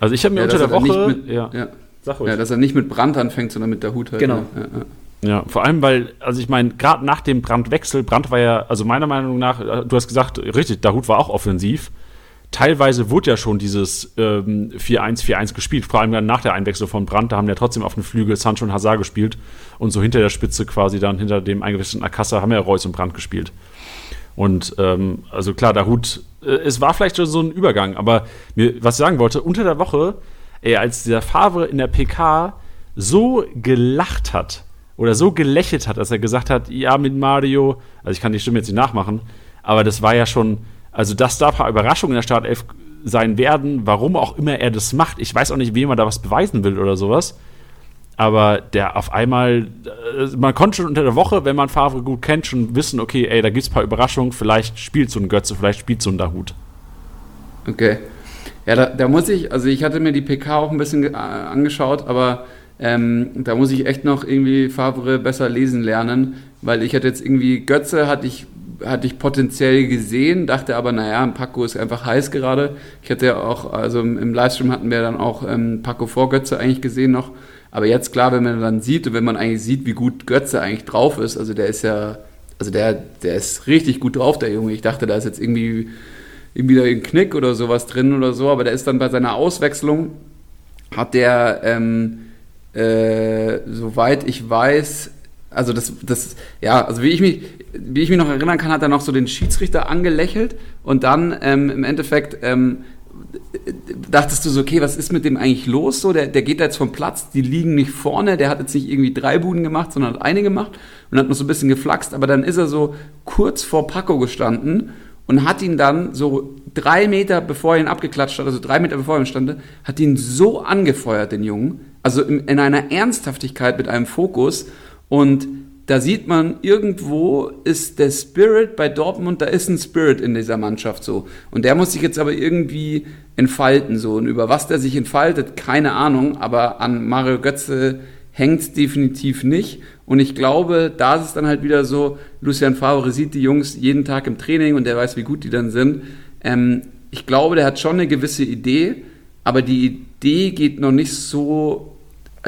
Also ich habe mir Ja, unter der er Woche. nicht mit, ja, ja. sag ruhig. Ja, dass er nicht mit Brand anfängt, sondern mit der Hut halt. Genau. Ja, ja. Ja, vor allem, weil, also ich meine, gerade nach dem Brandwechsel, Brand war ja, also meiner Meinung nach, du hast gesagt, richtig, Dahut war auch offensiv. Teilweise wurde ja schon dieses ähm, 4-1-4-1 gespielt, vor allem dann nach der Einwechslung von Brandt, da haben ja trotzdem auf dem Flügel Sancho und Hazard gespielt und so hinter der Spitze quasi dann hinter dem eingewechselten Akassa haben ja Reus und Brandt gespielt. Und ähm, also klar, der Hut, äh, es war vielleicht schon so ein Übergang, aber mir, was ich sagen wollte, unter der Woche, ey, als dieser Favre in der PK so gelacht hat oder so gelächelt hat, dass er gesagt hat, ja, mit Mario, also ich kann die Stimme jetzt nicht nachmachen, aber das war ja schon, also dass da ein paar Überraschungen in der Startelf sein werden, warum auch immer er das macht. Ich weiß auch nicht, wem er da was beweisen will oder sowas aber der auf einmal, äh, man konnte schon unter der Woche, wenn man Favre gut kennt, schon wissen, okay, ey, da gibt es ein paar Überraschungen, vielleicht spielt so ein Götze, vielleicht spielt so ein Dahut. Okay. Ja, da, da, muss ich, also ich hatte mir die PK auch ein bisschen äh, angeschaut, aber ähm, da muss ich echt noch irgendwie Favre besser lesen lernen, weil ich hatte jetzt irgendwie, Götze hatte ich, hatte ich potenziell gesehen, dachte aber, naja, Paco ist einfach heiß gerade. Ich hatte ja auch, also im Livestream hatten wir dann auch ähm, Paco vor Götze eigentlich gesehen noch. Aber jetzt klar, wenn man dann sieht und wenn man eigentlich sieht, wie gut Götze eigentlich drauf ist, also der ist ja, also der, der ist richtig gut drauf, der Junge. Ich dachte, da ist jetzt irgendwie, irgendwie da ein Knick oder sowas drin oder so, aber der ist dann bei seiner Auswechslung, hat der, ähm, äh, soweit ich weiß, also das, das, ja, also wie ich mich, wie ich mich noch erinnern kann, hat er noch so den Schiedsrichter angelächelt und dann ähm, im Endeffekt ähm, dachtest du so, okay, was ist mit dem eigentlich los? So, der, der geht da jetzt vom Platz, die liegen nicht vorne, der hat jetzt nicht irgendwie drei Buden gemacht, sondern hat eine gemacht und hat noch so ein bisschen geflaxt, aber dann ist er so kurz vor Paco gestanden und hat ihn dann so drei Meter bevor er ihn abgeklatscht hat, also drei Meter bevor er ihn stand, hat ihn so angefeuert, den Jungen, also in, in einer Ernsthaftigkeit mit einem Fokus und da sieht man, irgendwo ist der Spirit bei Dortmund, da ist ein Spirit in dieser Mannschaft so. Und der muss sich jetzt aber irgendwie entfalten so. Und über was der sich entfaltet, keine Ahnung, aber an Mario Götze hängt es definitiv nicht. Und ich glaube, da ist es dann halt wieder so, Lucian Favre sieht die Jungs jeden Tag im Training und der weiß, wie gut die dann sind. Ähm, ich glaube, der hat schon eine gewisse Idee, aber die Idee geht noch nicht so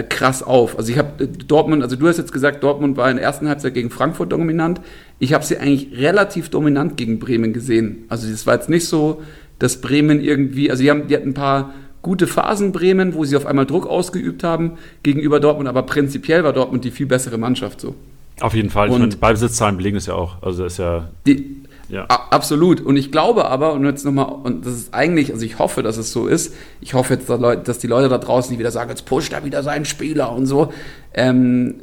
krass auf. Also ich habe äh, Dortmund, also du hast jetzt gesagt, Dortmund war in der ersten Halbzeit gegen Frankfurt dominant. Ich habe sie eigentlich relativ dominant gegen Bremen gesehen. Also es war jetzt nicht so, dass Bremen irgendwie, also die, haben, die hatten ein paar gute Phasen Bremen, wo sie auf einmal Druck ausgeübt haben gegenüber Dortmund, aber prinzipiell war Dortmund die viel bessere Mannschaft so. Auf jeden Fall. Und ich meine, Ballbesitzzahlen belegen es ja auch. Also ist ja. Die, ja. Absolut. Und ich glaube aber, und jetzt nochmal, und das ist eigentlich, also ich hoffe, dass es so ist. Ich hoffe jetzt, dass die Leute da draußen nicht wieder sagen, jetzt pusht er wieder seinen Spieler und so. Ähm,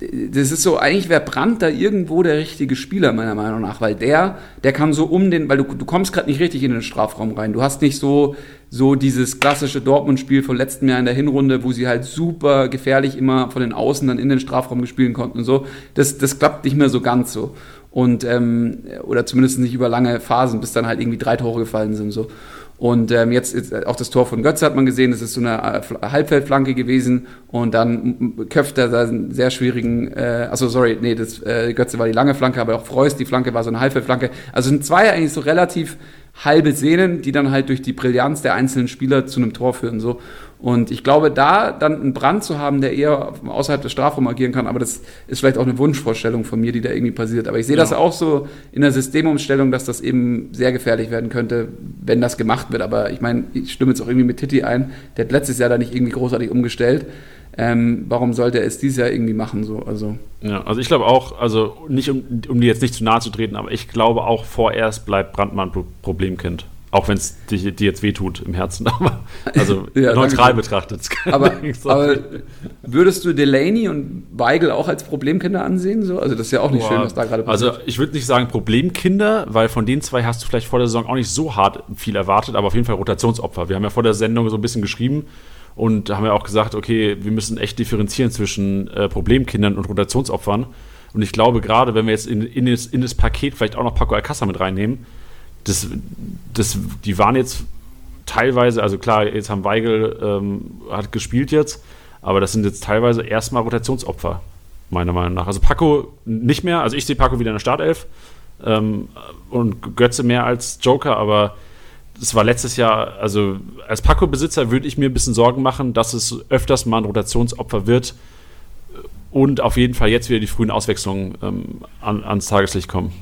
das ist so, eigentlich wäre Brandt da irgendwo der richtige Spieler, meiner Meinung nach, weil der, der kann so um den, weil du, du kommst gerade nicht richtig in den Strafraum rein. Du hast nicht so, so dieses klassische Dortmund-Spiel von letztem Jahr in der Hinrunde, wo sie halt super gefährlich immer von den Außen dann in den Strafraum gespielen konnten und so. Das, das klappt nicht mehr so ganz so und ähm, oder zumindest nicht über lange Phasen, bis dann halt irgendwie drei Tore gefallen sind so. Und ähm, jetzt ist auch das Tor von Götze hat man gesehen, das ist so eine äh, Halbfeldflanke gewesen und dann köpft er da einen sehr schwierigen, äh, also sorry, nee, das äh, Götze war die lange Flanke, aber auch Freus, die Flanke war so eine Halbfeldflanke. Also sind zwei eigentlich so relativ halbe Szenen, die dann halt durch die Brillanz der einzelnen Spieler zu einem Tor führen so. Und ich glaube, da dann einen Brand zu haben, der eher außerhalb des Strafraums agieren kann, aber das ist vielleicht auch eine Wunschvorstellung von mir, die da irgendwie passiert. Aber ich sehe ja. das auch so in der Systemumstellung, dass das eben sehr gefährlich werden könnte, wenn das gemacht wird. Aber ich meine, ich stimme jetzt auch irgendwie mit Titi ein, der hat letztes Jahr da nicht irgendwie großartig umgestellt. Ähm, warum sollte er es dieses Jahr irgendwie machen? So? Also. Ja, also ich glaube auch, also nicht um, um dir jetzt nicht zu nahe zu treten, aber ich glaube auch vorerst bleibt Brandmann Problemkind. Auch wenn es dir, jetzt wehtut im Herzen, aber also ja, neutral betrachtet. Aber, aber, würdest du Delaney und Weigel auch als Problemkinder ansehen? So? Also das ist ja auch nicht Boah. schön, was da gerade passiert. Also ich würde nicht sagen Problemkinder, weil von den zwei hast du vielleicht vor der Saison auch nicht so hart viel erwartet, aber auf jeden Fall Rotationsopfer. Wir haben ja vor der Sendung so ein bisschen geschrieben und haben ja auch gesagt, okay, wir müssen echt differenzieren zwischen äh, Problemkindern und Rotationsopfern. Und ich glaube, gerade wenn wir jetzt in, in, das, in das Paket vielleicht auch noch Paco Alcázar mit reinnehmen, das, das, die waren jetzt teilweise, also klar, jetzt haben Weigel ähm, hat gespielt jetzt, aber das sind jetzt teilweise erstmal Rotationsopfer, meiner Meinung nach. Also Paco nicht mehr, also ich sehe Paco wieder in der Startelf ähm, und Götze mehr als Joker, aber es war letztes Jahr, also als Paco-Besitzer würde ich mir ein bisschen Sorgen machen, dass es öfters mal ein Rotationsopfer wird und auf jeden Fall jetzt wieder die frühen Auswechslungen ähm, an, ans Tageslicht kommen.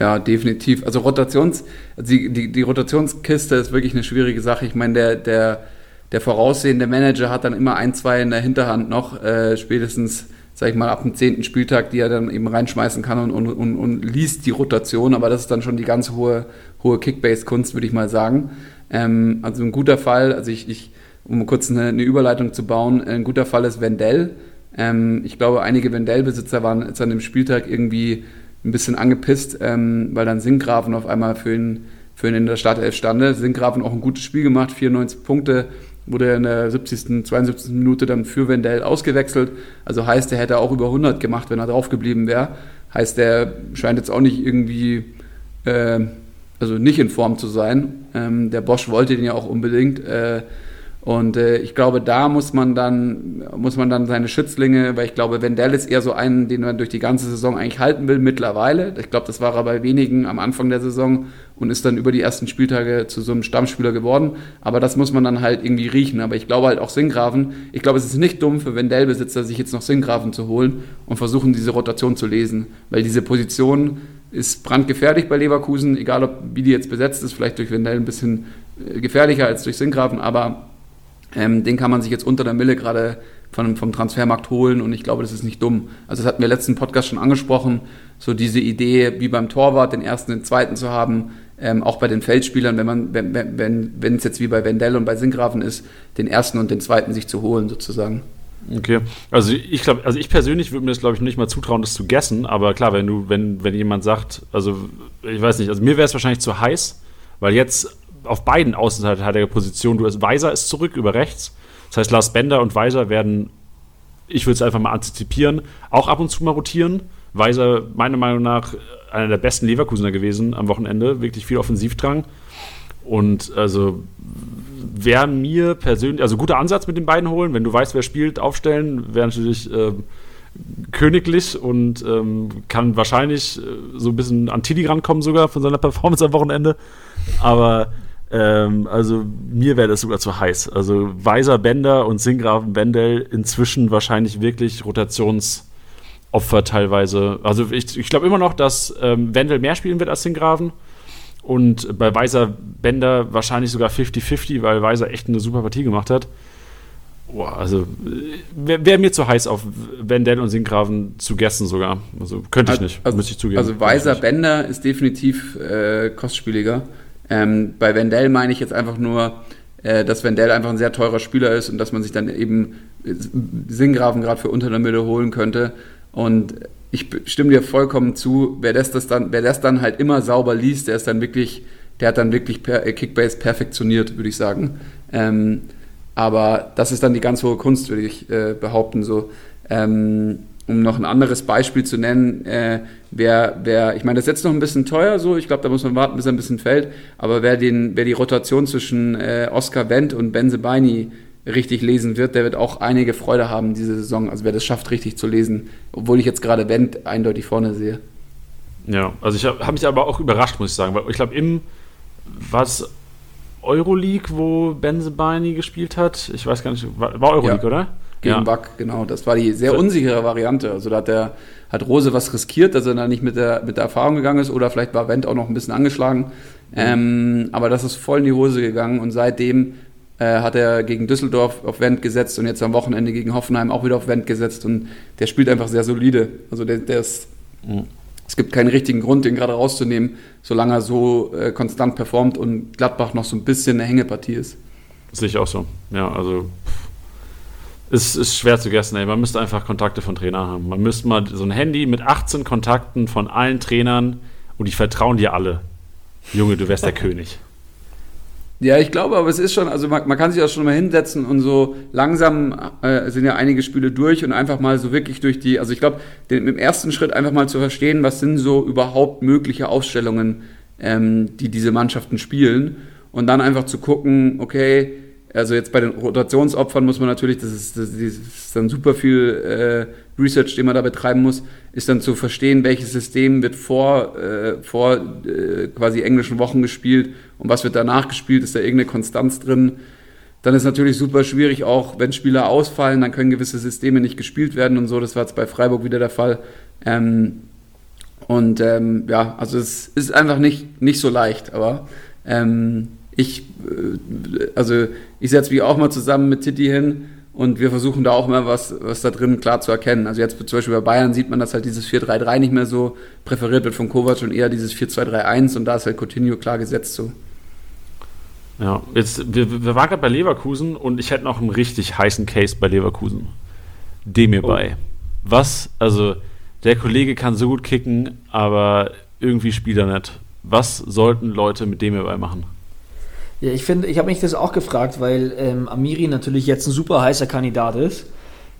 Ja, definitiv. Also Rotations, die, die, die Rotationskiste ist wirklich eine schwierige Sache. Ich meine, der, der, der voraussehende Manager hat dann immer ein, zwei in der Hinterhand noch, äh, spätestens, sag ich mal, ab dem zehnten Spieltag, die er dann eben reinschmeißen kann und, und, und, und liest die Rotation, aber das ist dann schon die ganz hohe, hohe Kickbase-Kunst, würde ich mal sagen. Ähm, also ein guter Fall, also ich, ich um kurz eine, eine Überleitung zu bauen, ein guter Fall ist Wendell. Ähm, ich glaube, einige Wendell-Besitzer waren jetzt an dem Spieltag irgendwie ein bisschen angepisst, ähm, weil dann Sinkgrafen auf einmal für ihn, für ihn in der Startelf stande. Sinkgrafen auch ein gutes Spiel gemacht, 94 Punkte, wurde in der 70., 72. Minute dann für Wendell ausgewechselt. Also heißt, er hätte auch über 100 gemacht, wenn er drauf geblieben wäre. Heißt, er scheint jetzt auch nicht irgendwie, äh, also nicht in Form zu sein. Ähm, der Bosch wollte den ja auch unbedingt. Äh, und äh, ich glaube, da muss man dann muss man dann seine Schützlinge, weil ich glaube, Wendell ist eher so einen, den man durch die ganze Saison eigentlich halten will mittlerweile. Ich glaube, das war er bei wenigen am Anfang der Saison und ist dann über die ersten Spieltage zu so einem Stammspieler geworden. Aber das muss man dann halt irgendwie riechen. Aber ich glaube halt auch Singgraven. Ich glaube, es ist nicht dumm für Wendell-Besitzer, sich jetzt noch Singgraven zu holen und versuchen, diese Rotation zu lesen, weil diese Position ist brandgefährlich bei Leverkusen, egal ob wie die jetzt besetzt ist, vielleicht durch Wendell ein bisschen äh, gefährlicher als durch Singgraven, aber ähm, den kann man sich jetzt unter der Mille gerade von, vom Transfermarkt holen und ich glaube, das ist nicht dumm. Also das hatten wir letzten Podcast schon angesprochen, so diese Idee, wie beim Torwart den ersten, den zweiten zu haben, ähm, auch bei den Feldspielern, wenn man, wenn, wenn, wenn es jetzt wie bei Wendell und bei Sinkgrafen ist, den ersten und den zweiten sich zu holen sozusagen. Okay, also ich glaube, also ich persönlich würde mir das glaube ich nicht mal zutrauen, das zu gessen, aber klar, wenn du, wenn, wenn jemand sagt, also ich weiß nicht, also mir wäre es wahrscheinlich zu heiß, weil jetzt auf beiden Außenverteidigerpositionen. Du hast Weiser ist zurück über rechts. Das heißt, Lars Bender und Weiser werden, ich würde es einfach mal antizipieren, auch ab und zu mal rotieren. Weiser, meiner Meinung nach, einer der besten Leverkusener gewesen am Wochenende. Wirklich viel Offensivdrang. Und also wäre mir persönlich, also guter Ansatz mit den beiden holen. Wenn du weißt, wer spielt, aufstellen, wäre natürlich äh, königlich und ähm, kann wahrscheinlich äh, so ein bisschen an Tilly rankommen sogar von seiner Performance am Wochenende. Aber ähm, also mir wäre das sogar zu heiß. Also Weiser Bender und Singraven Bendel inzwischen wahrscheinlich wirklich Rotationsopfer teilweise. Also ich, ich glaube immer noch, dass ähm, Wendel mehr spielen wird als Singraven. Und bei Weiser Bender wahrscheinlich sogar 50-50, weil Weiser echt eine super Partie gemacht hat. Boah, also wäre wär mir zu heiß auf Wendell und Sinkgraven zu gessen sogar. Also könnte ich nicht, also, müsste ich zugeben. Also Weiser Bender ist definitiv äh, kostspieliger. Ähm, bei Wendell meine ich jetzt einfach nur, äh, dass Wendell einfach ein sehr teurer Spieler ist und dass man sich dann eben Singgraven gerade für unter der Mitte holen könnte. Und ich stimme dir vollkommen zu, wer das, das dann, wer das dann halt immer sauber liest, der ist dann wirklich, der hat dann wirklich per, äh, Kickbase perfektioniert, würde ich sagen. Ähm, aber das ist dann die ganz hohe Kunst, würde ich äh, behaupten. So. Ähm, um noch ein anderes Beispiel zu nennen, äh, wer, wer, ich meine, das ist jetzt noch ein bisschen teuer so, ich glaube, da muss man warten, bis er ein bisschen fällt, aber wer, den, wer die Rotation zwischen äh, Oscar Wendt und Benzebaini richtig lesen wird, der wird auch einige Freude haben diese Saison, also wer das schafft, richtig zu lesen, obwohl ich jetzt gerade Wendt eindeutig vorne sehe. Ja, also ich habe hab mich aber auch überrascht, muss ich sagen, weil ich glaube, im, was Euroleague, wo Benzebaini gespielt hat, ich weiß gar nicht, war, war Euroleague, ja. oder? Gegen ja. Wack, genau. Das war die sehr unsichere Variante. Also da hat der hat Rose was riskiert, dass er da nicht mit der, mit der Erfahrung gegangen ist oder vielleicht war Wendt auch noch ein bisschen angeschlagen. Mhm. Ähm, aber das ist voll in die Hose gegangen und seitdem äh, hat er gegen Düsseldorf auf Wendt gesetzt und jetzt am Wochenende gegen Hoffenheim auch wieder auf Wendt gesetzt und der spielt einfach sehr solide. Also der, der ist, mhm. es gibt keinen richtigen Grund, den gerade rauszunehmen, solange er so äh, konstant performt und Gladbach noch so ein bisschen eine Hängepartie ist. Sehe ich auch so. Ja, also ist, ist schwer zu gessen, ey. Man müsste einfach Kontakte von Trainern haben. Man müsste mal so ein Handy mit 18 Kontakten von allen Trainern und die vertrauen dir alle. Junge, du wärst der König. Ja, ich glaube, aber es ist schon, also man, man kann sich auch schon mal hinsetzen und so langsam äh, sind ja einige Spiele durch und einfach mal so wirklich durch die, also ich glaube, im ersten Schritt einfach mal zu verstehen, was sind so überhaupt mögliche Aufstellungen, ähm, die diese Mannschaften spielen und dann einfach zu gucken, okay, also jetzt bei den Rotationsopfern muss man natürlich, das ist, das ist dann super viel äh, Research, den man da betreiben muss, ist dann zu verstehen, welches System wird vor, äh, vor äh, quasi englischen Wochen gespielt und was wird danach gespielt, ist da irgendeine Konstanz drin. Dann ist natürlich super schwierig, auch wenn Spieler ausfallen, dann können gewisse Systeme nicht gespielt werden und so. Das war jetzt bei Freiburg wieder der Fall. Ähm, Und ähm, ja, also es ist einfach nicht, nicht so leicht, aber ähm, ich, also ich setze mich auch mal zusammen mit Titi hin und wir versuchen da auch mal was, was da drin klar zu erkennen. Also jetzt zum Beispiel bei Bayern sieht man, dass halt dieses 4-3-3 nicht mehr so präferiert wird von Kovac und eher dieses 4-2-3-1 und da ist halt Coutinho klar gesetzt so. Ja, jetzt, wir, wir waren gerade bei Leverkusen und ich hätte noch einen richtig heißen Case bei Leverkusen. Demir bei. Oh. Was, also, der Kollege kann so gut kicken, aber irgendwie spielt er nicht. Was sollten Leute mit Demir bei machen? Ja, ich finde, ich habe mich das auch gefragt, weil ähm, Amiri natürlich jetzt ein super heißer Kandidat ist.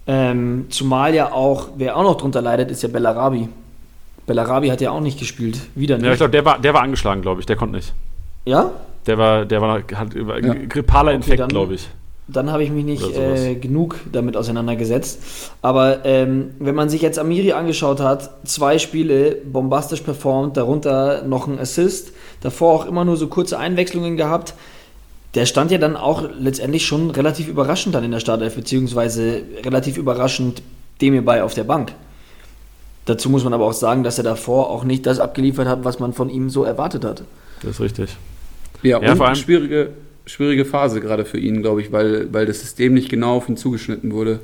Ähm, zumal ja auch, wer auch noch drunter leidet, ist ja Bellarabi. Bellarabi hat ja auch nicht gespielt. Wieder nicht. Ja, ich glaube, der war, der war angeschlagen, glaube ich. Der konnte nicht. Ja? Der war, der war, hat ja. grippaler Infekt, okay, glaube ich. Dann habe ich mich nicht äh, genug damit auseinandergesetzt. Aber ähm, wenn man sich jetzt Amiri angeschaut hat, zwei Spiele bombastisch performt, darunter noch ein Assist, davor auch immer nur so kurze Einwechslungen gehabt. Der stand ja dann auch letztendlich schon relativ überraschend dann in der Startelf, beziehungsweise relativ überraschend dem hierbei auf der Bank. Dazu muss man aber auch sagen, dass er davor auch nicht das abgeliefert hat, was man von ihm so erwartet hat. Das ist richtig. Ja, ja und vor allem schwierige, schwierige Phase gerade für ihn, glaube ich, weil, weil das System nicht genau auf ihn zugeschnitten wurde.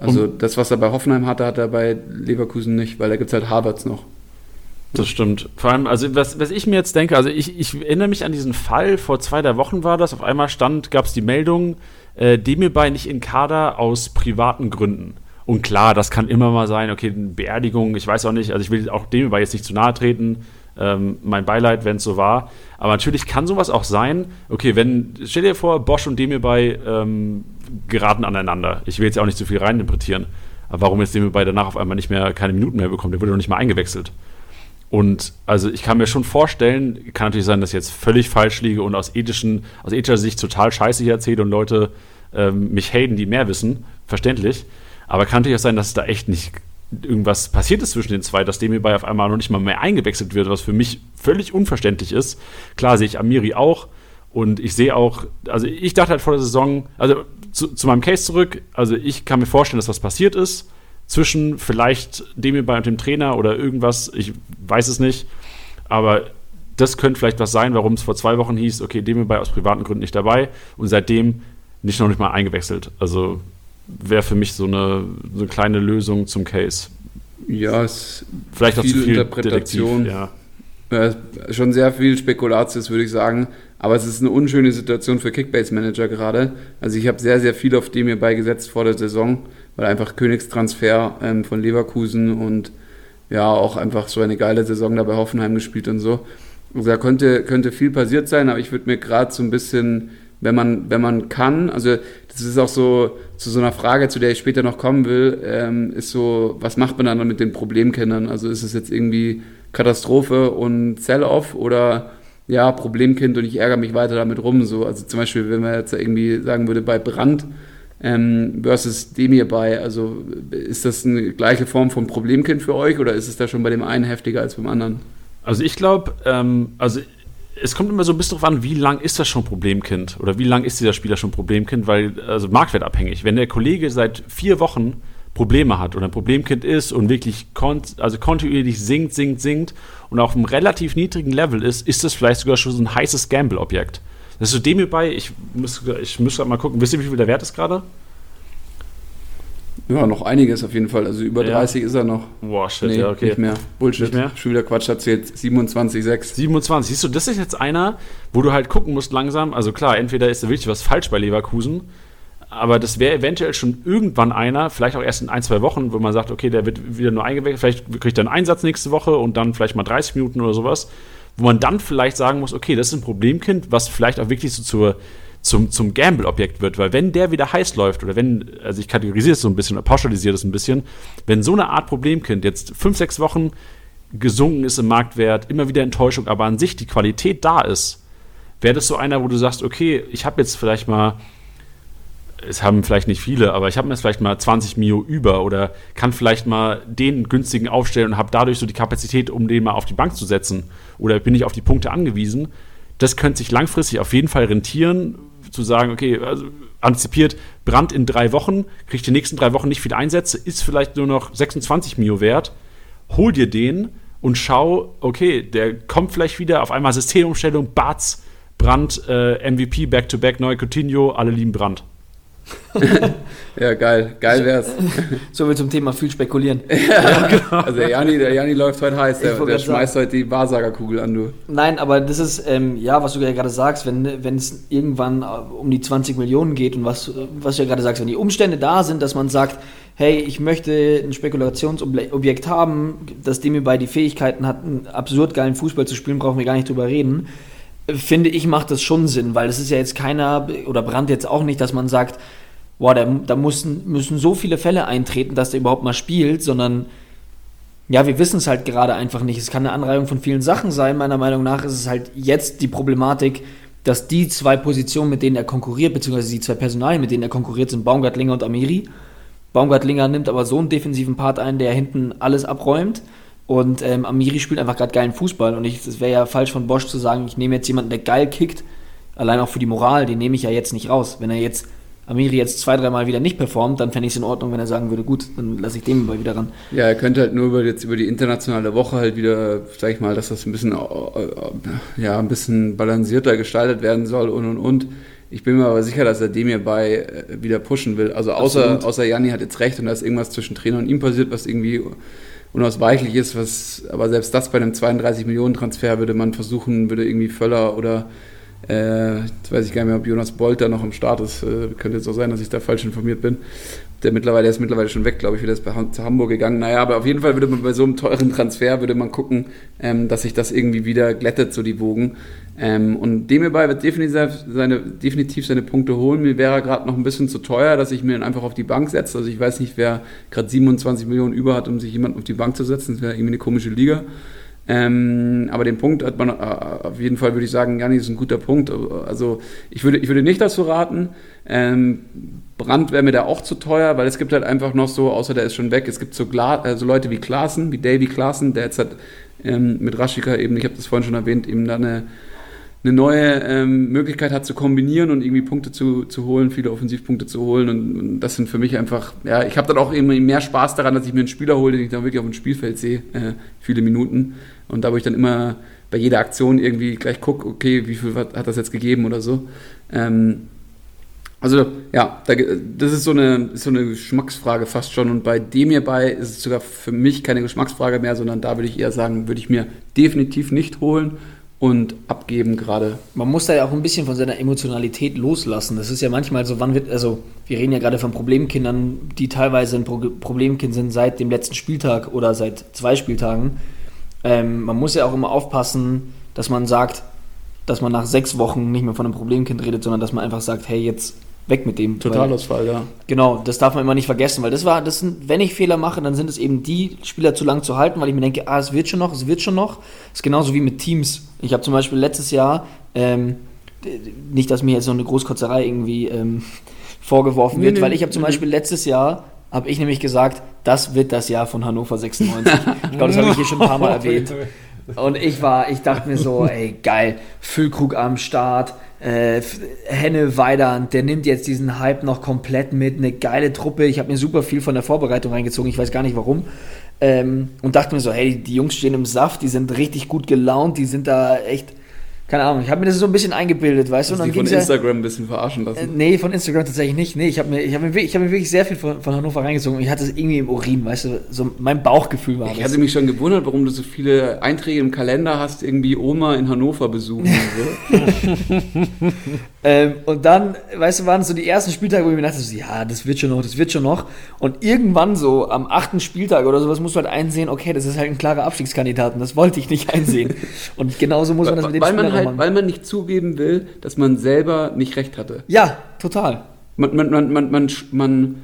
Also das, was er bei Hoffenheim hatte, hat er bei Leverkusen nicht, weil da gibt es halt Harvards noch. Das stimmt. Vor allem, also was, was ich mir jetzt denke, also ich, ich erinnere mich an diesen Fall, vor zwei, drei Wochen war das, auf einmal stand, gab es die Meldung, äh, Demirbay nicht in Kader aus privaten Gründen. Und klar, das kann immer mal sein, okay, Beerdigung, ich weiß auch nicht, also ich will auch Demirbay jetzt nicht zu nahe treten, ähm, mein Beileid, wenn es so war. Aber natürlich kann sowas auch sein, okay, wenn, stell dir vor, Bosch und Demirbay ähm, geraten aneinander. Ich will jetzt auch nicht zu viel reininterpretieren. Aber warum jetzt Demirbay danach auf einmal nicht mehr, keine Minuten mehr bekommt, der wurde doch nicht mal eingewechselt. Und also ich kann mir schon vorstellen, kann natürlich sein, dass ich jetzt völlig falsch liege und aus, ethischen, aus ethischer Sicht total scheiße hier erzähle und Leute ähm, mich haten, die mehr wissen, verständlich. Aber kann natürlich auch sein, dass da echt nicht irgendwas passiert ist zwischen den zwei, dass dem hierbei auf einmal noch nicht mal mehr eingewechselt wird, was für mich völlig unverständlich ist. Klar sehe ich Amiri auch und ich sehe auch, also ich dachte halt vor der Saison, also zu, zu meinem Case zurück, also ich kann mir vorstellen, dass was passiert ist zwischen vielleicht dem hierbei und dem Trainer oder irgendwas, ich weiß es nicht, aber das könnte vielleicht was sein, warum es vor zwei Wochen hieß, okay, dem hierbei aus privaten Gründen nicht dabei und seitdem nicht noch nicht mal eingewechselt. Also wäre für mich so eine, so eine kleine Lösung zum Case. Ja, es vielleicht auch viel zu viel Interpretation. ja. ja. schon sehr viel Spekulatius, würde ich sagen. Aber es ist eine unschöne Situation für Kickbase-Manager gerade. Also ich habe sehr, sehr viel auf dem hier beigesetzt vor der Saison weil einfach Königstransfer ähm, von Leverkusen und ja, auch einfach so eine geile Saison da bei Hoffenheim gespielt und so. Also da könnte, könnte viel passiert sein, aber ich würde mir gerade so ein bisschen, wenn man, wenn man kann, also das ist auch so zu so einer Frage, zu der ich später noch kommen will, ähm, ist so, was macht man dann mit den Problemkindern? Also ist es jetzt irgendwie Katastrophe und Sell-off oder ja, Problemkind und ich ärgere mich weiter damit rum. So, also zum Beispiel, wenn man jetzt irgendwie sagen würde, bei Brand, ähm, versus dem hierbei? Also ist das eine gleiche Form von Problemkind für euch oder ist es da schon bei dem einen heftiger als beim anderen? Also ich glaube, ähm, also es kommt immer so ein bisschen darauf an, wie lang ist das schon Problemkind oder wie lang ist dieser Spieler schon Problemkind, weil, also marktwertabhängig. Wenn der Kollege seit vier Wochen Probleme hat oder ein Problemkind ist und wirklich kont also kontinuierlich singt, singt, singt und auf einem relativ niedrigen Level ist, ist das vielleicht sogar schon so ein heißes Gamble-Objekt. Das ist so dem hierbei, ich muss, ich muss mal gucken, wisst ihr, wie viel der Wert ist gerade? Ja, noch einiges auf jeden Fall. Also über ja. 30 ist er noch. Boah, shit, nee, ja, okay. Nicht mehr. Bullshit. Nicht mehr? Schon wieder Quatsch erzählt. 27,6. 27. Siehst du, das ist jetzt einer, wo du halt gucken musst langsam. Also klar, entweder ist da wirklich was falsch bei Leverkusen, aber das wäre eventuell schon irgendwann einer, vielleicht auch erst in ein, zwei Wochen, wo man sagt, okay, der wird wieder nur eingewechselt, vielleicht kriegt er einen Einsatz nächste Woche und dann vielleicht mal 30 Minuten oder sowas wo man dann vielleicht sagen muss, okay, das ist ein Problemkind, was vielleicht auch wirklich so zur, zum, zum Gamble-Objekt wird, weil wenn der wieder heiß läuft oder wenn, also ich kategorisiere es so ein bisschen pauschalisiere das ein bisschen, wenn so eine Art Problemkind jetzt fünf, sechs Wochen gesunken ist im Marktwert, immer wieder Enttäuschung, aber an sich die Qualität da ist, wäre das so einer, wo du sagst, okay, ich habe jetzt vielleicht mal es haben vielleicht nicht viele, aber ich habe mir jetzt vielleicht mal 20 Mio über oder kann vielleicht mal den günstigen aufstellen und habe dadurch so die Kapazität, um den mal auf die Bank zu setzen. Oder bin ich auf die Punkte angewiesen. Das könnte sich langfristig auf jeden Fall rentieren, zu sagen, okay, also antizipiert, Brand in drei Wochen, kriegt die nächsten drei Wochen nicht viele Einsätze, ist vielleicht nur noch 26 Mio wert, hol dir den und schau, okay, der kommt vielleicht wieder, auf einmal Systemumstellung, Barz, Brand, äh, MVP, Back-to-Back, neu Coutinho, alle lieben Brand. ja, geil. Geil wär's. So viel zum Thema viel spekulieren. ja, genau. Also der Jani, der Jani läuft heute heiß. Der, der schmeißt heute die Wahrsagerkugel an, du. Nein, aber das ist, ähm, ja, was du ja gerade sagst, wenn, es irgendwann äh, um die 20 Millionen geht und was, was du ja gerade sagst, wenn die Umstände da sind, dass man sagt, hey, ich möchte ein Spekulationsobjekt haben, das dem bei die Fähigkeiten hat, einen absurd geilen Fußball zu spielen, brauchen wir gar nicht drüber reden finde ich, macht das schon Sinn, weil es ist ja jetzt keiner, oder Brand jetzt auch nicht, dass man sagt, boah, da, da müssen, müssen so viele Fälle eintreten, dass der überhaupt mal spielt, sondern ja, wir wissen es halt gerade einfach nicht. Es kann eine Anreihung von vielen Sachen sein. Meiner Meinung nach ist es halt jetzt die Problematik, dass die zwei Positionen, mit denen er konkurriert, beziehungsweise die zwei Personalien, mit denen er konkurriert, sind Baumgartlinger und Amiri. Baumgartlinger nimmt aber so einen defensiven Part ein, der hinten alles abräumt. Und ähm, Amiri spielt einfach gerade geilen Fußball. Und es wäre ja falsch von Bosch zu sagen, ich nehme jetzt jemanden, der geil kickt, allein auch für die Moral, den nehme ich ja jetzt nicht raus. Wenn er jetzt Amiri jetzt zwei, dreimal wieder nicht performt, dann fände ich es in Ordnung, wenn er sagen würde, gut, dann lasse ich den mal wieder ran. Ja, er könnte halt nur über, jetzt über die internationale Woche halt wieder, sag ich mal, dass das ein bisschen, äh, ja, ein bisschen balancierter gestaltet werden soll und und und. Ich bin mir aber sicher, dass er dem hierbei äh, wieder pushen will. Also außer, außer Janni hat jetzt recht und da ist irgendwas zwischen Trainer und ihm passiert, was irgendwie unausweichlich ist, was, aber selbst das bei einem 32 Millionen Transfer würde man versuchen, würde irgendwie Völler oder äh, jetzt weiß ich gar nicht mehr, ob Jonas Bolt da noch im Start ist. Äh, könnte jetzt auch sein, dass ich da falsch informiert bin. Der mittlerweile der ist mittlerweile schon weg, glaube ich, wieder ist bei, zu Hamburg gegangen. Naja, aber auf jeden Fall würde man bei so einem teuren Transfer würde man gucken, ähm, dass sich das irgendwie wieder glättet, so die Wogen. Ähm, und dem hierbei wird definitiv seine, definitiv seine Punkte holen. Mir wäre gerade noch ein bisschen zu teuer, dass ich mir ihn einfach auf die Bank setze. Also ich weiß nicht, wer gerade 27 Millionen über hat, um sich jemanden auf die Bank zu setzen. Das wäre irgendwie eine komische Liga. Ähm, aber den Punkt hat man äh, auf jeden Fall, würde ich sagen, Janni ist ein guter Punkt. Also ich würde, ich würde nicht dazu raten. Ähm, Brand wäre mir da auch zu teuer, weil es gibt halt einfach noch so, außer der ist schon weg, es gibt so, Gla äh, so Leute wie Klaassen, wie Davy Klaassen, der jetzt hat ähm, mit Raschika eben, ich habe das vorhin schon erwähnt, eben da eine, eine neue ähm, Möglichkeit hat zu kombinieren und irgendwie Punkte zu, zu holen, viele Offensivpunkte zu holen. Und, und das sind für mich einfach, ja, ich habe dann auch eben mehr Spaß daran, dass ich mir einen Spieler hole, den ich dann wirklich auf dem Spielfeld sehe, äh, viele Minuten. Und da wo ich dann immer bei jeder Aktion irgendwie gleich gucke, okay, wie viel hat das jetzt gegeben oder so. Ähm, also ja, das ist so eine, so eine Geschmacksfrage fast schon. Und bei dem hierbei ist es sogar für mich keine Geschmacksfrage mehr, sondern da würde ich eher sagen, würde ich mir definitiv nicht holen und abgeben gerade. Man muss da ja auch ein bisschen von seiner Emotionalität loslassen. Das ist ja manchmal so, wann wird, also wir reden ja gerade von Problemkindern, die teilweise ein Problemkind sind seit dem letzten Spieltag oder seit zwei Spieltagen. Ähm, man muss ja auch immer aufpassen, dass man sagt, dass man nach sechs Wochen nicht mehr von einem Problemkind redet, sondern dass man einfach sagt, hey, jetzt weg mit dem. Totalausfall, ja. Genau, das darf man immer nicht vergessen, weil das war, das sind, wenn ich Fehler mache, dann sind es eben die Spieler zu lang zu halten, weil ich mir denke, ah, es wird schon noch, es wird schon noch. Das ist genauso wie mit Teams. Ich habe zum Beispiel letztes Jahr, ähm, nicht, dass mir jetzt so eine Großkotzerei irgendwie ähm, vorgeworfen wird, nee, weil ich habe zum nee. Beispiel letztes Jahr habe ich nämlich gesagt, das wird das Jahr von Hannover 96. ich glaube, das habe ich hier schon ein paar Mal erwähnt. Und ich war, ich dachte mir so, ey, geil, Füllkrug am Start, äh, Henne Weidand, der nimmt jetzt diesen Hype noch komplett mit, eine geile Truppe. Ich habe mir super viel von der Vorbereitung reingezogen, ich weiß gar nicht warum. Ähm, und dachte mir so, hey, die Jungs stehen im Saft, die sind richtig gut gelaunt, die sind da echt keine Ahnung, ich habe mir das so ein bisschen eingebildet, weißt du? Und dann von Instagram ja, ein bisschen verarschen lassen? Äh, nee, von Instagram tatsächlich nicht. Nee, ich habe mir, hab mir, hab mir wirklich sehr viel von, von Hannover reingezogen und ich hatte es irgendwie im Urin, weißt du? So mein Bauchgefühl war Ich das. hatte mich schon gewundert, warum du so viele Einträge im Kalender hast, irgendwie Oma in Hannover besuchen. ähm, und dann, weißt du, waren so die ersten Spieltage, wo ich mir dachte, so, ja, das wird schon noch, das wird schon noch. Und irgendwann so am achten Spieltag oder sowas musst du halt einsehen, okay, das ist halt ein klarer Abstiegskandidat und das wollte ich nicht einsehen. und genauso muss man das mit den Spielern halt, weil man nicht zugeben will, dass man selber nicht recht hatte. Ja, total. Man, man, man, man, man, man,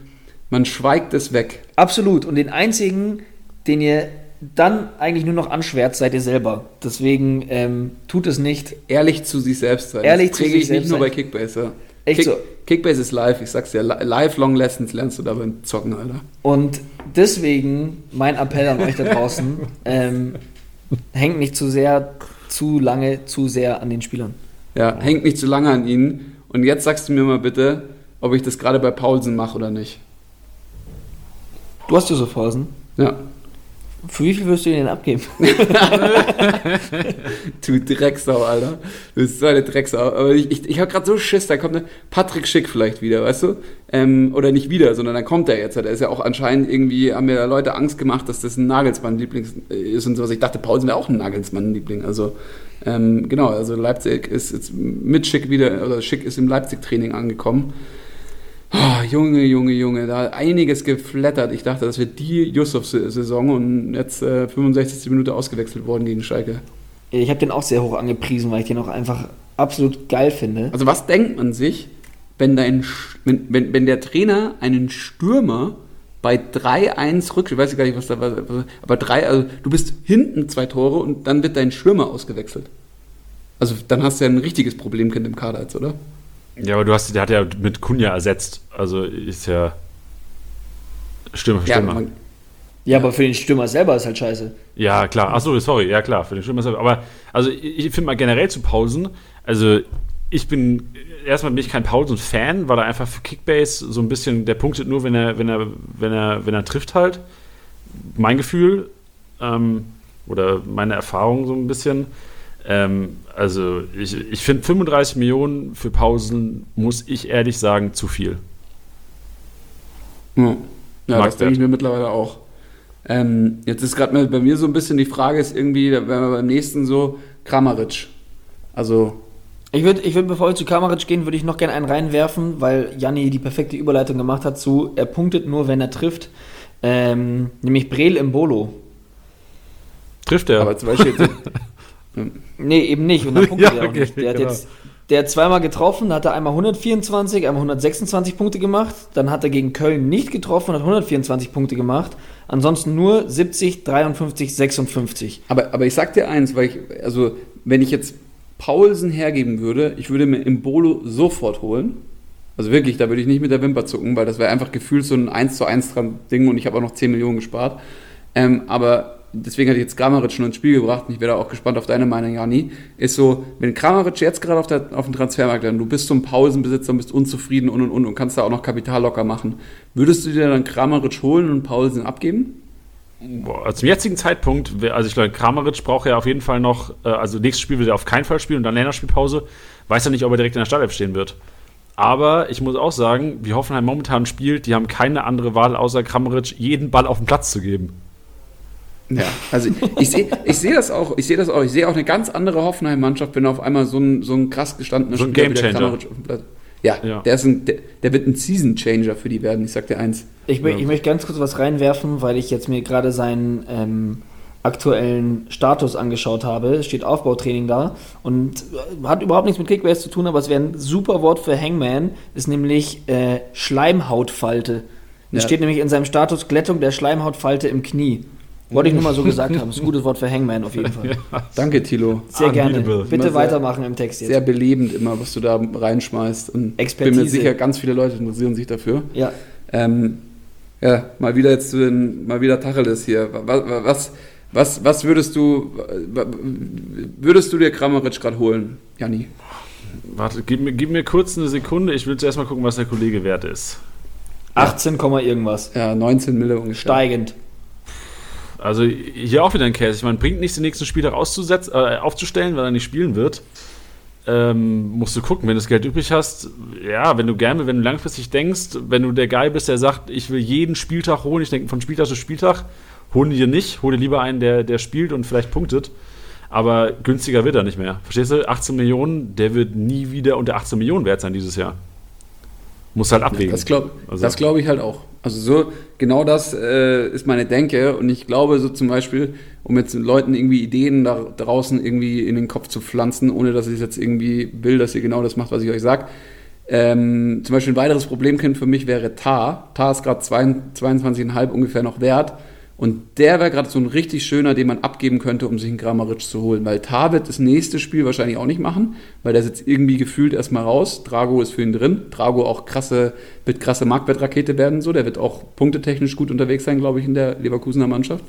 man schweigt es weg. Absolut. Und den einzigen, den ihr dann eigentlich nur noch anschwert, seid ihr selber. Deswegen ähm, tut es nicht. Ehrlich zu sich selbst sein. Ehrlich das zu sich ich nicht nur bei Kickbase. Echt Kick, so. Kickbase ist live, ich sag's dir, lifelong Lessons lernst du da beim Zocken, Alter. Und deswegen mein Appell an euch da draußen, ähm, hängt nicht zu sehr zu lange, zu sehr an den Spielern. Ja, hängt nicht zu lange an ihnen. Und jetzt sagst du mir mal bitte, ob ich das gerade bei Paulsen mache oder nicht. Du hast ja so Phasen? Ja. Für wie viel wirst du ihn denn abgeben? Du Drecksau, Alter. Du bist so eine Drecksau. Aber ich, ich, ich habe gerade so Schiss, da kommt eine Patrick Schick vielleicht wieder, weißt du? Ähm, oder nicht wieder, sondern dann kommt er jetzt. Der ist ja auch anscheinend irgendwie, haben mir Leute Angst gemacht, dass das ein Nagelsmann-Liebling ist und sowas. Ich dachte, Paulsen wäre auch ein Nagelsmann-Liebling. Also, ähm, genau, also Leipzig ist jetzt mit Schick wieder, oder Schick ist im Leipzig-Training angekommen. Oh, Junge, Junge, Junge, da hat einiges geflattert. Ich dachte, das wird die Yusuf-Saison und jetzt äh, 65. Minute ausgewechselt worden gegen Schalke. Ich habe den auch sehr hoch angepriesen, weil ich den auch einfach absolut geil finde. Also was denkt man sich, wenn, dein, wenn, wenn, wenn der Trainer einen Stürmer bei 3-1 rückt, ich weiß gar nicht, was da war, aber 3, also du bist hinten zwei Tore und dann wird dein Stürmer ausgewechselt. Also dann hast du ja ein richtiges Problemkind im Kader jetzt, oder? Ja, aber du hast, der hat ja mit Kunja ersetzt. Also ist ja Stürmer für Stürmer. man, Ja, aber für den Stürmer selber ist halt scheiße. Ja, klar. Achso, sorry. Ja, klar. Für den Stürmer. ist er- Aber also ich, ich finde mal generell zu Pausen. Also ich bin erstmal bin ich kein Pausen-Fan, weil er einfach für Kickbase so ein bisschen der punktet nur, wenn er wenn er wenn er wenn er trifft halt. Mein Gefühl ähm, oder meine Erfahrung so ein bisschen. Ähm, also ich, ich finde 35 Millionen für Pausen muss ich ehrlich sagen zu viel. ja, ja das denke ich mir mittlerweile auch. Ähm, jetzt ist gerade bei mir so ein bisschen die Frage, ist irgendwie, da wären wir beim nächsten so, Kramaric. Also, Ich würde, ich würd, bevor wir zu Kamaric gehen, würde ich noch gerne einen reinwerfen, weil Janni die perfekte Überleitung gemacht hat zu, er punktet nur, wenn er trifft. Ähm, nämlich Brel im Bolo. Trifft er? aber zum Beispiel Nee, eben nicht. Und dann punktet Ja, er auch okay, nicht. Der hat genau. jetzt der hat zweimal getroffen, hat er einmal 124, einmal 126 Punkte gemacht. Dann hat er gegen Köln nicht getroffen und hat 124 Punkte gemacht. Ansonsten nur 70, 53, 56. Aber, aber ich sag dir eins, weil ich, also wenn ich jetzt Paulsen hergeben würde, ich würde mir Imbolo sofort holen. Also wirklich, da würde ich nicht mit der Wimper zucken, weil das wäre einfach gefühlt so ein 1 zu 1 dran Ding und ich habe auch noch 10 Millionen gespart. Ähm, aber deswegen hatte ich jetzt Kramaric schon ins Spiel gebracht und ich wäre da auch gespannt auf deine Meinung, Jani. Ist so, wenn Kramaric jetzt gerade auf, der, auf dem Transfermarkt und du bist so ein Pausenbesitzer und bist unzufrieden und und und und kannst da auch noch Kapital locker machen, würdest du dir dann Kramaric holen und Paulsen abgeben? Boah, zum jetzigen Zeitpunkt, also ich glaube, Kramaric braucht ja auf jeden Fall noch, äh, also nächstes Spiel wird er auf keinen Fall spielen und dann Länderspielpause. Weiß ja nicht, ob er direkt in der Startelf stehen wird. Aber ich muss auch sagen, wie Hoffenheim momentan spielt, die haben keine andere Wahl, außer Kramaric jeden Ball auf den Platz zu geben. Ja, also ich sehe ich seh das auch, ich sehe das auch, ich sehe auch eine ganz andere Hoffenheim-Mannschaft, wenn auf einmal so ein, so ein krass gestandener So ein Spieler dem Platz. Ja, Ja. Der, ist ein, der, der wird ein Season-Changer für die werden, ich sag dir eins. Ich, Ja. ich möchte ganz kurz was reinwerfen, weil ich jetzt mir gerade seinen ähm, aktuellen Status angeschaut habe. Es steht Aufbautraining da und äh, hat überhaupt nichts mit Kickbase zu tun, aber es wäre ein super Wort für Hangman, ist nämlich äh, Schleimhautfalte. Es Ja. steht nämlich in seinem Status Glättung der Schleimhautfalte im Knie. Wollte ich nur mal so gesagt haben. Ist ein gutes Wort für Hangman auf jeden Fall. Danke, Tilo. Sehr gerne. Bitte sehr- weitermachen im Text jetzt. Sehr belebend immer, was du da reinschmeißt. Und ich bin Expertise. mir sicher, ganz viele Leute interessieren sich dafür. ja. Ähm, ja, mal wieder jetzt zu den, mal wieder Tacheles hier. Was, was, was, was würdest du, würdest du dir Kramaric gerade holen, Janni? Warte, gib mir, gib mir kurz eine Sekunde. Ich will zuerst mal gucken, was der Kollege wert ist. 18, Komma irgendwas. Ja, 19 Mille ungefähr. Steigend. Also hier auch wieder ein Case. Ich meine, bringt nichts, den nächsten Spieltag auszusetzen, äh, aufzustellen, weil er nicht spielen wird. Ähm, musst du gucken, wenn du das Geld übrig hast. Ja, wenn du gerne, wenn du langfristig denkst, wenn du der Guy bist, der sagt, ich will jeden Spieltag holen, ich denke von Spieltag zu Spieltag, hol dir nicht, hol dir lieber einen, der, der spielt und vielleicht punktet. Aber günstiger wird er nicht mehr. Verstehst du? 18 Millionen, der wird nie wieder unter 18 Millionen wert sein dieses Jahr. Muss halt abwägen. Das glaube Also- das glaub ich halt auch. Also so, genau das äh, ist meine Denke und ich glaube so zum Beispiel, um jetzt Leuten irgendwie Ideen da draußen irgendwie in den Kopf zu pflanzen, ohne dass ich jetzt irgendwie will, dass ihr genau das macht, was ich euch sag. Ähm, zum Beispiel ein weiteres Problemkind für mich wäre Tar. Tar ist gerade 22,5 ungefähr noch wert. Und der wäre gerade so ein richtig schöner, den man abgeben könnte, um sich einen Grammaric zu holen. Weil Tar wird das nächste Spiel wahrscheinlich auch nicht machen, weil der sitzt irgendwie gefühlt erstmal raus. Drago ist für ihn drin. Drago auch krasse, wird krasse Marktwertrakete werden, so. Der wird auch punktetechnisch gut unterwegs sein, glaube ich, in der Leverkusener Mannschaft.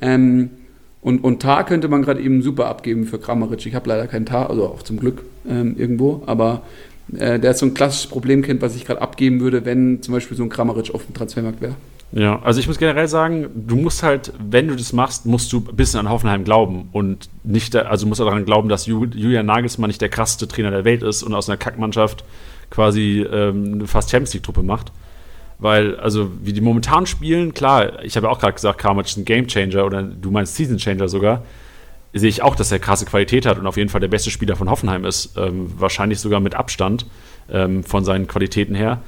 Ähm, und, und Tar könnte man gerade eben super abgeben für Kramaric. Ich habe leider keinen Tar, also auch zum Glück ähm, irgendwo, aber äh, der ist so ein klassisches Problemkind, was ich gerade abgeben würde, wenn zum Beispiel so ein Kramaric auf dem Transfermarkt wäre. Ja, also ich muss generell sagen, du musst halt, wenn du das machst, musst du ein bisschen an Hoffenheim glauben und nicht, also musst du daran glauben, dass Julian Nagelsmann nicht der krasseste Trainer der Welt ist und aus einer Kackmannschaft quasi ähm, eine fast Champions League-Truppe macht. Weil, also, wie die momentan spielen, klar, ich habe ja auch gerade gesagt, Kramaric ist ein Gamechanger oder du meinst Season Changer sogar, sehe ich auch, dass er krasse Qualität hat und auf jeden Fall der beste Spieler von Hoffenheim ist. Ähm, wahrscheinlich sogar mit Abstand ähm, von seinen Qualitäten her.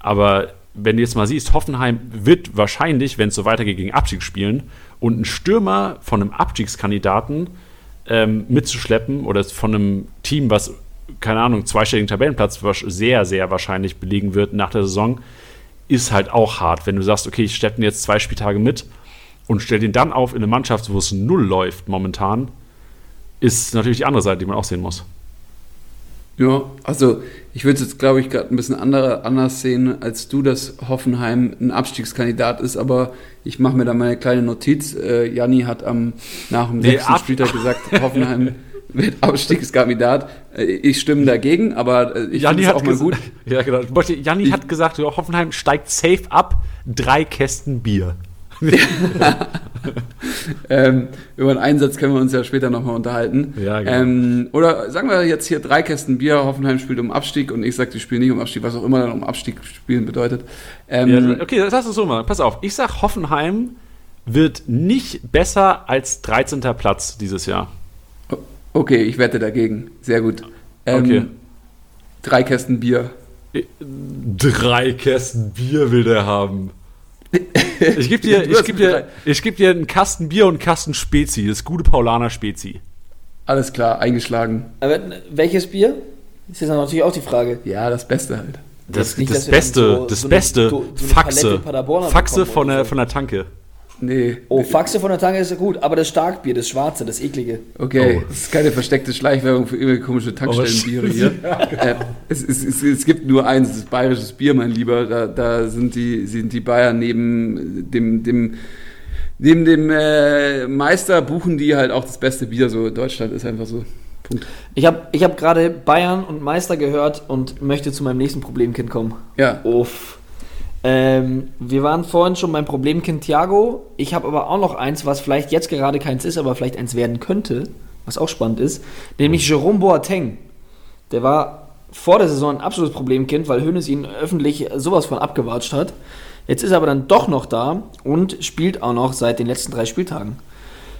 Aber wenn du jetzt mal siehst, Hoffenheim wird wahrscheinlich, wenn es so weitergeht, gegen Abstieg spielen und einen Stürmer von einem Abstiegskandidaten ähm, mitzuschleppen oder von einem Team, was, keine Ahnung, zweistelligen Tabellenplatz sehr, sehr wahrscheinlich belegen wird nach der Saison, ist halt auch hart. Wenn du sagst, okay, ich steppe jetzt zwei Spieltage mit und stelle den dann auf in eine Mannschaft, wo es null läuft momentan, ist natürlich die andere Seite, die man auch sehen muss. Ja, also ich würde es jetzt, glaube ich, gerade ein bisschen andere, anders sehen, als du, dass Hoffenheim ein Abstiegskandidat ist, aber ich mache mir da mal eine kleine Notiz. Äh, Janni hat am, nach dem nee, sechsten Spieltag gesagt, Hoffenheim wird Abstiegskandidat. Äh, ich stimme dagegen, aber äh, ich finde es auch mal gut. Ja, genau. Janni hat gesagt, Hoffenheim steigt safe ab, drei Kästen Bier. ähm, über einen Einsatz können wir uns ja später nochmal unterhalten. Ja, genau. Ähm, oder sagen wir jetzt hier drei Kästen Bier, Hoffenheim spielt um Abstieg und ich sage, die spielen nicht um Abstieg, was auch immer dann um Abstieg spielen bedeutet. Ähm, ja, okay, das hast du so mal. Pass auf, ich sag, Hoffenheim wird nicht besser als 13. Platz dieses Jahr. Okay, ich wette dagegen. Sehr gut. Ähm, okay. Drei Kästen Bier. Drei Kästen Bier will der haben. Ich gebe dir, ich geb dir, geb dir einen Kasten Bier und einen Kasten Spezi, das gute Paulaner Spezi. Alles klar, eingeschlagen. Aber welches Bier? Das ist jetzt natürlich auch die Frage. Ja, das Beste halt. Das, nicht, das Beste, so, das so Beste, so Faxe. Faxe von der, von der Tanke. Nee. Oh, Faxe von der Tange ist ja gut, aber das Starkbier, das schwarze, das eklige. Okay, oh. das ist keine versteckte Schleichwerbung für irgendwelche komische Tankstellenbiere oh, hier. äh, es, es, es, es, gibt nur eins, das ist bayerisches Bier, mein Lieber. Da, da sind, die, sind die Bayern neben dem, dem, neben dem äh, Meister buchen die halt auch das beste Bier. So Deutschland ist einfach so. Punkt. Ich habe ich hab gerade Bayern und Meister gehört und möchte zu meinem nächsten Problemkind kommen. Ja. Uff. Ähm, wir waren vorhin schon beim Problemkind Thiago. Ich habe aber auch noch eins, was vielleicht jetzt gerade keins ist, aber vielleicht eins werden könnte, was auch spannend ist, nämlich Jerome Boateng. Der war vor der Saison ein absolutes Problemkind, weil Hönes ihn öffentlich sowas von abgewatscht hat. Jetzt ist er aber dann doch noch da und spielt auch noch seit den letzten drei Spieltagen.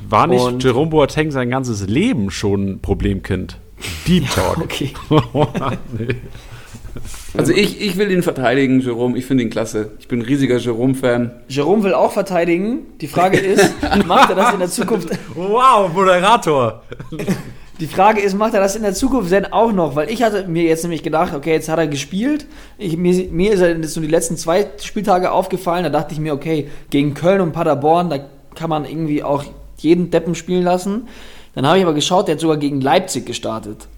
War nicht und Jerome Boateng sein ganzes Leben schon Problemkind? Deep Talk. Ja, okay. nee. Also ich, ich will ihn verteidigen, Jerome. Ich finde ihn klasse. Ich bin ein riesiger Jerome-Fan. Jerome will auch verteidigen. Die Frage ist, macht er das in der Zukunft? Wow, Moderator. Die Frage ist, macht er das in der Zukunft denn auch noch? Weil ich hatte mir jetzt nämlich gedacht, okay, jetzt hat er gespielt. Ich, mir, mir ist er jetzt nur die letzten zwei Spieltage aufgefallen. Da dachte ich mir, okay, gegen Köln und Paderborn, da kann man irgendwie auch jeden Deppen spielen lassen. Dann habe ich aber geschaut, der hat sogar gegen Leipzig gestartet.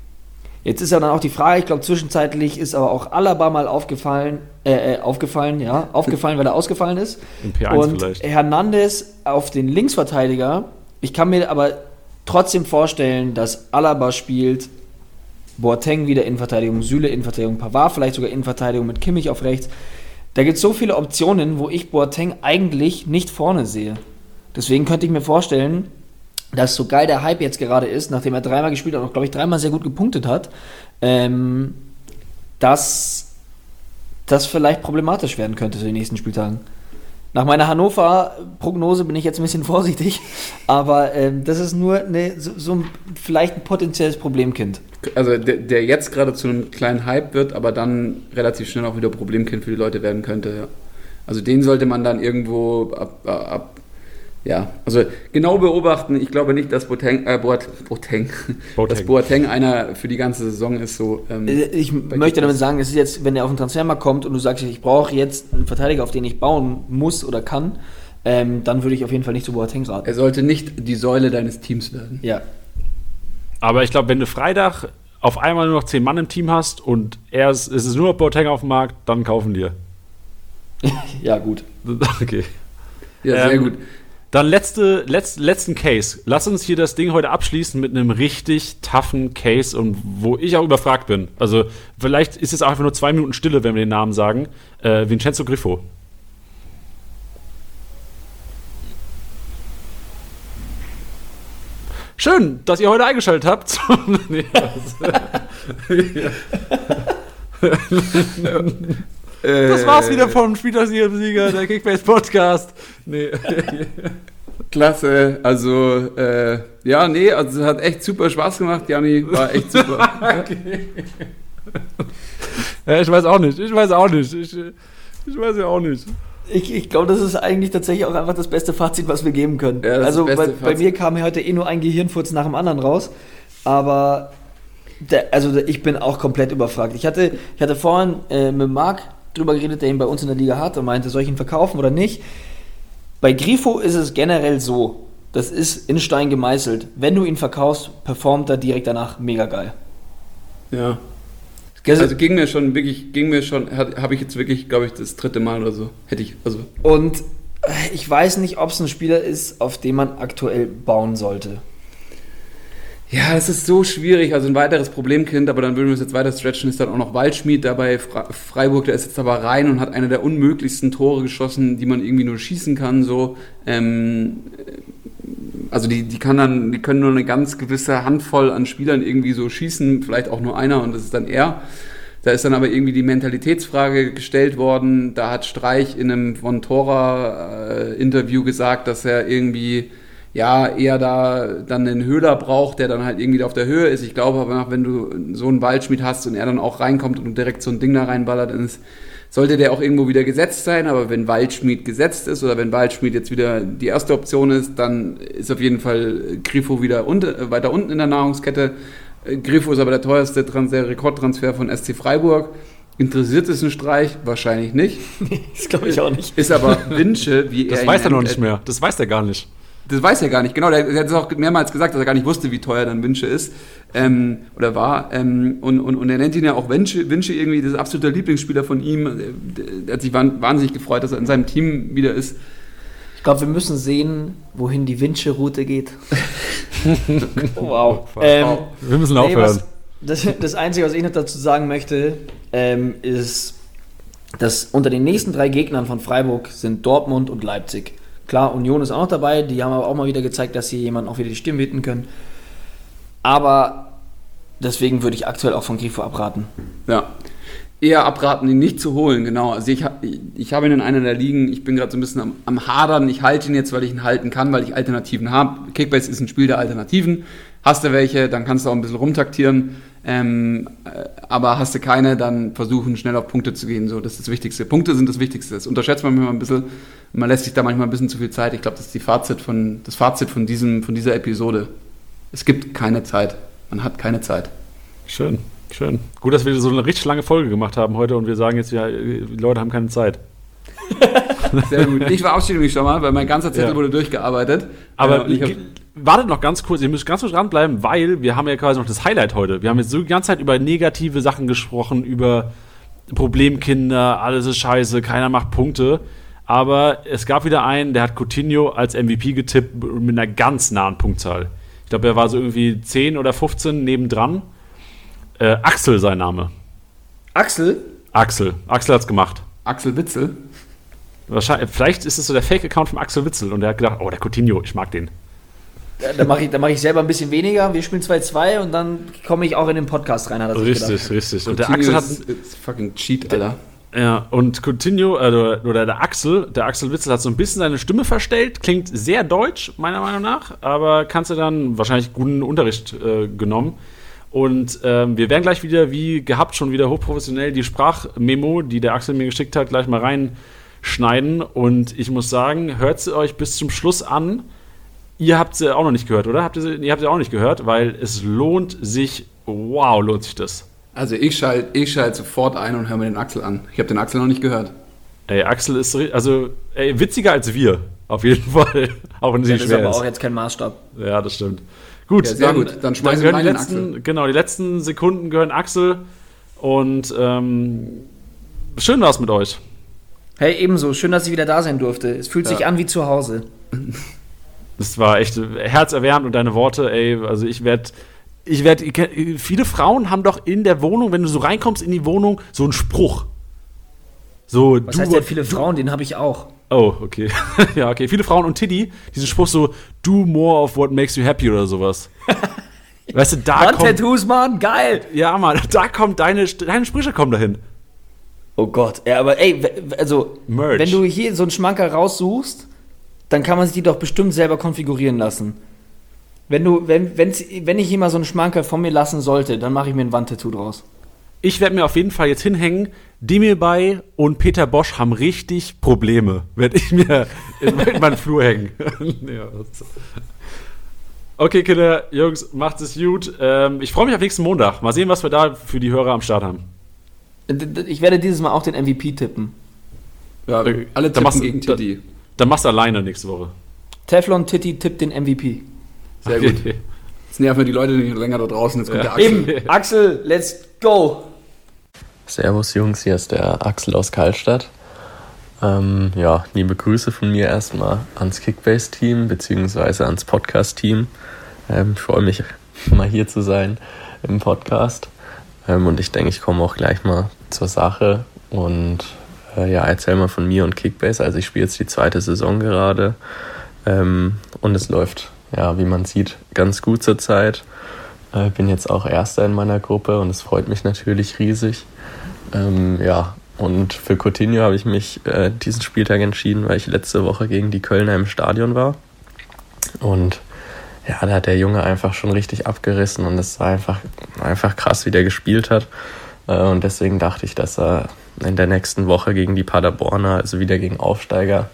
Jetzt ist ja dann auch die Frage, ich glaube, zwischenzeitlich ist aber auch Alaba mal aufgefallen, äh, äh, aufgefallen, ja, aufgefallen, weil er ausgefallen ist. Im P1 Und vielleicht. Hernandez auf den Linksverteidiger. Ich kann mir aber trotzdem vorstellen, dass Alaba spielt, Boateng wieder Innenverteidigung, Süle Innenverteidigung, Pavard vielleicht sogar Innenverteidigung mit Kimmich auf rechts. Da gibt es so viele Optionen, wo ich Boateng eigentlich nicht vorne sehe. Deswegen könnte ich mir vorstellen, dass so geil der Hype jetzt gerade ist, nachdem er dreimal gespielt hat und, glaube ich, dreimal sehr gut gepunktet hat, ähm, dass das vielleicht problematisch werden könnte zu den nächsten Spieltagen. Nach meiner Hannover-Prognose bin ich jetzt ein bisschen vorsichtig, aber ähm, das ist nur eine, so, so ein, vielleicht ein potenzielles Problemkind. Also der, der jetzt gerade zu einem kleinen Hype wird, aber dann relativ schnell auch wieder Problemkind für die Leute werden könnte. Ja. Also den sollte man dann irgendwo ab, ab ja, also genau beobachten. Ich glaube nicht, dass Boateng, äh, Boat, Boateng, Boateng. dass Boateng einer für die ganze Saison ist. So, ähm, äh, ich möchte damit sagen, es ist jetzt, wenn er auf den Transfermarkt kommt und du sagst, ich brauche jetzt einen Verteidiger, auf den ich bauen muss oder kann, ähm, dann würde ich auf jeden Fall nicht zu Boateng raten. Er sollte nicht die Säule deines Teams werden. Ja. Aber ich glaube, wenn du Freitag auf einmal nur noch zehn Mann im Team hast und er ist, es ist nur noch Boateng auf dem Markt, dann kaufen dir. ja, gut. Okay. Ja, sehr ähm, gut. Dann letzte, letzt, letzten Case. Lass uns hier das Ding heute abschließen mit einem richtig toughen Case und wo ich auch überfragt bin. Also vielleicht ist es auch einfach nur zwei Minuten Stille, wenn wir den Namen sagen. Äh, Vincenzo Griffo. Schön, dass ihr heute eingeschaltet habt. nee, also, ja. das war's wieder vom Spieltagssieger, der Kickbase Podcast. Nee. Klasse, also äh, ja, nee, also es hat echt super Spaß gemacht, Jani, war echt super. okay. ja, ich weiß auch nicht, ich weiß auch nicht, ich, ich weiß ja auch nicht. Ich, ich glaube, das ist eigentlich tatsächlich auch einfach das beste Fazit, was wir geben können. Ja, also bei, bei, mir kam heute eh nur ein Gehirnfurz nach dem anderen raus, aber der, also ich bin auch komplett überfragt. Ich hatte, ich hatte vorhin äh, mit Marc drüber geredet, der ihn bei uns in der Liga hat und meinte, soll ich ihn verkaufen oder nicht? Bei Grifo ist es generell so, das ist in Stein gemeißelt. Wenn du ihn verkaufst, performt er direkt danach mega geil. Ja. Also ging mir schon wirklich, ging mir schon, habe ich jetzt wirklich, glaube ich, das dritte Mal oder so. Hätte ich, also. Und ich weiß nicht, ob es ein Spieler ist, auf den man aktuell bauen sollte. Ja, das ist so schwierig. Also ein weiteres Problemkind, aber dann würden wir es jetzt weiter stretchen, ist dann auch noch Waldschmied dabei. Freiburg, der ist jetzt aber rein und hat eine der unmöglichsten Tore geschossen, die man irgendwie nur schießen kann. So. Ähm, also die, die kann dann, die können nur eine ganz gewisse Handvoll an Spielern irgendwie so schießen, vielleicht auch nur einer und das ist dann er. Da ist dann aber irgendwie die Mentalitätsfrage gestellt worden. Da hat Streich in einem von Tora äh, gesagt, dass er irgendwie ja eher da dann einen Höhler braucht, der dann halt irgendwie auf der Höhe ist. Ich glaube aber, wenn du so einen Waldschmied hast und er dann auch reinkommt und direkt so ein Ding da reinballert, dann ist sollte der auch irgendwo wieder gesetzt sein, aber wenn Waldschmied gesetzt ist oder wenn Waldschmied jetzt wieder die erste Option ist, dann ist auf jeden Fall Grifo wieder unter, weiter unten in der Nahrungskette. Grifo ist aber der teuerste Trans der Rekordtransfer von SC Freiburg. Interessiert es ein Streich? Wahrscheinlich nicht. das glaube ich auch nicht. Ist aber Wünsche, wie das er. Das weiß er noch nicht mehr. Das weiß er gar nicht. Das weiß er gar nicht, genau. Der, der hat es auch mehrmals gesagt, dass er gar nicht wusste, wie teuer dann Wünsche ist ähm, oder war. Ähm, und, und, und er nennt ihn ja auch Wünsche, Wünsche irgendwie, das ist absoluter Lieblingsspieler von ihm. Er hat sich wahnsinnig gefreut, dass er in seinem Team wieder ist. Ich glaube, wir müssen sehen, wohin die Wünsche-Route geht. oh, wow. Ähm, wir müssen aufhören. Nee, was, das, das Einzige, was ich noch dazu sagen möchte, ähm, ist, dass unter den nächsten drei Gegnern von Freiburg sind Dortmund und Leipzig. Klar, Union ist auch noch dabei, die haben aber auch mal wieder gezeigt, dass sie jemanden auch wieder die Stimme bitten können. Aber deswegen würde ich aktuell auch von Grifo abraten. Ja. Eher abraten, ihn nicht zu holen, genau. Also ich, ich habe ihn in einer der Ligen, ich bin gerade so ein bisschen am, am Hadern. Ich halte ihn jetzt, weil ich ihn halten kann, weil ich Alternativen habe. Kickbase ist ein Spiel der Alternativen. Hast du welche, dann kannst du auch ein bisschen rumtaktieren. Ähm, äh, aber hast du keine, dann versuchen schnell auf Punkte zu gehen. So, das ist das Wichtigste. Punkte sind das Wichtigste. Das unterschätzt man manchmal ein bisschen. Man lässt sich da manchmal ein bisschen zu viel Zeit. Ich glaube, das ist die Fazit von, das Fazit von, diesem, von dieser Episode. Es gibt keine Zeit. Man hat keine Zeit. Schön, schön. Gut, dass wir so eine richtig lange Folge gemacht haben heute und wir sagen jetzt, ja, die Leute haben keine Zeit. Sehr gut. Ich verabschiede mich schon mal, weil mein ganzer Zettel ja. wurde durchgearbeitet. Aber äh, wartet noch ganz kurz, ihr müsst ganz kurz dranbleiben, weil wir haben ja quasi noch das Highlight heute. Wir haben jetzt so die ganze Zeit über negative Sachen gesprochen, über Problemkinder, alles ist scheiße, keiner macht Punkte. Aber es gab wieder einen, der hat Coutinho als MVP getippt mit einer ganz nahen Punktzahl. Ich glaube, er war so irgendwie 10 oder 15 nebendran. Äh, Axel sein Name. Axel? Axel. Axel hat's gemacht. Axel Witzel? Wahrscheinlich, vielleicht ist es so der Fake-Account von Axel Witzel und der hat gedacht, oh, der Coutinho, ich mag den. Da mache ich, mach ich selber ein bisschen weniger. Wir spielen 2-2 und dann komme ich auch in den Podcast rein. richtig, richtig. Und der Axel hat. Ist, ist fucking Cheat, Alter. Ja, und Coutinho, äh, oder der Axel, der Axel Witzel hat so ein bisschen seine Stimme verstellt, klingt sehr deutsch, meiner Meinung nach, aber kannst du dann wahrscheinlich guten Unterricht äh, genommen. Und ähm, wir werden gleich wieder, wie gehabt, schon wieder hochprofessionell die Sprachmemo, die der Axel mir geschickt hat, gleich mal reinschneiden. Und ich muss sagen, hört sie euch bis zum Schluss an Ihr habt sie auch noch nicht gehört, oder? Habt ihr, sie, ihr habt sie auch nicht gehört, weil es lohnt sich, wow, lohnt sich das. Also ich schalte ich schalt sofort ein und höre mir den Axel an. Ich habe den Axel noch nicht gehört. Ey, Axel ist also ey, witziger als wir, auf jeden Fall. auch wenn sie ja, schwer ist. Das ist aber auch jetzt kein Maßstab. Ja, das stimmt. Gut, ja, sehr dann, gut. Dann schmeißen wir die letzten, Axel. Genau, die letzten Sekunden gehören Axel. Und ähm, schön war's mit euch. Hey, ebenso. Schön, dass ich wieder da sein durfte. Es fühlt ja. sich an wie zu Hause. Das war echt herzerwärmend und deine Worte, ey, also ich werde ich werde viele Frauen haben doch in der Wohnung, wenn du so reinkommst in die Wohnung, so einen Spruch. So, Was du, heißt denn viele Frauen, den habe ich auch. Oh, okay. ja, okay. Viele Frauen und Tiddy, diesen Spruch so, do more of what makes you happy oder sowas. weißt du, da kommt, Tattoos, Mann, geil! ja, Mann, da kommt deine, deine Sprüche kommen dahin. Oh Gott, ja, aber ey, also, Merch. wenn du hier so einen Schmanker raussuchst, dann kann man sich die doch bestimmt selber konfigurieren lassen. Wenn du, wenn, wenn's, wenn ich mal so einen Schmanker von mir lassen sollte, dann mache ich mir ein Wandtattoo draus. Ich werde mir auf jeden Fall jetzt hinhängen. Demir Bay und Peter Bosch haben richtig Probleme. Werde ich mir in meinen Flur hängen. okay, Kinder, Jungs, macht es gut. Ähm, ich freue mich auf nächsten Montag. Mal sehen, was wir da für die Hörer am Start haben. Ich werde dieses Mal auch den MVP tippen. Ja, Okay. alle tippen machst du- gegen da- Titi. Dann machst du alleine nächste Woche. Teflon Titty tippt den MVP. Sehr gut. Jetzt nerven wir die Leute nicht länger da draußen. Jetzt kommt Ja. der Axel. Eben, Axel, let's go! Servus Jungs, hier ist der Axel aus Karlstadt. Ähm, ja, liebe Grüße von mir erstmal ans Kickbase-Team beziehungsweise ans Podcast-Team. Ähm, ich freue mich, mal hier zu sein im Podcast. Ähm, und ich denke, ich komme auch gleich mal zur Sache und äh, ja, erzähl mal von mir und Kickbase. Also ich spiele jetzt die zweite Saison gerade ähm, und es läuft, ja, wie man sieht, ganz gut zurzeit. Äh, bin jetzt auch Erster in meiner Gruppe und es freut mich natürlich riesig. Ähm, ja, und für Coutinho habe ich mich äh, diesen Spieltag entschieden, weil ich letzte Woche gegen die Kölner im Stadion war. Und ja, da hat der Junge einfach schon richtig abgerissen und es war einfach, einfach krass, wie der gespielt hat. Äh, und deswegen dachte ich, dass er in der nächsten Woche gegen die Paderborner, also wieder gegen Aufsteiger,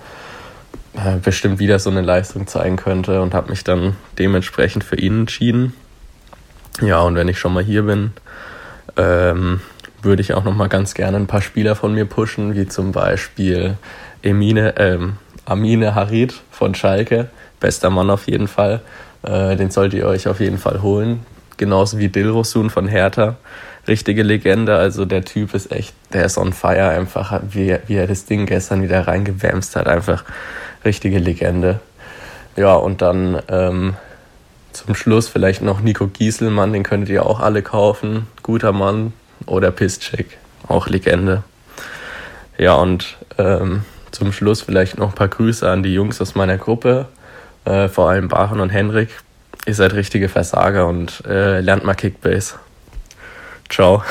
äh, bestimmt wieder so eine Leistung zeigen könnte und habe mich dann dementsprechend für ihn entschieden. Ja, und wenn ich schon mal hier bin, ähm, würde ich auch noch mal ganz gerne ein paar Spieler von mir pushen, wie zum Beispiel Emine, ähm, Amine Harid von Schalke, bester Mann auf jeden Fall. Äh, den solltet ihr euch auf jeden Fall holen. Genauso wie Dilrosun von Hertha. Richtige Legende, also der Typ ist echt, der ist on fire einfach, wie, wie er das Ding gestern wieder reingewämst hat, einfach richtige Legende. Ja, und dann ähm, zum Schluss vielleicht noch Nico Gieselmann, den könntet ihr auch alle kaufen. Guter Mann. Oder Piszczek, auch Legende. Ja, und ähm, zum Schluss vielleicht noch ein paar Grüße an die Jungs aus meiner Gruppe. Äh, vor allem Baren und Henrik. Ihr seid richtige Versager und äh, lernt mal Kickbase. Ciao.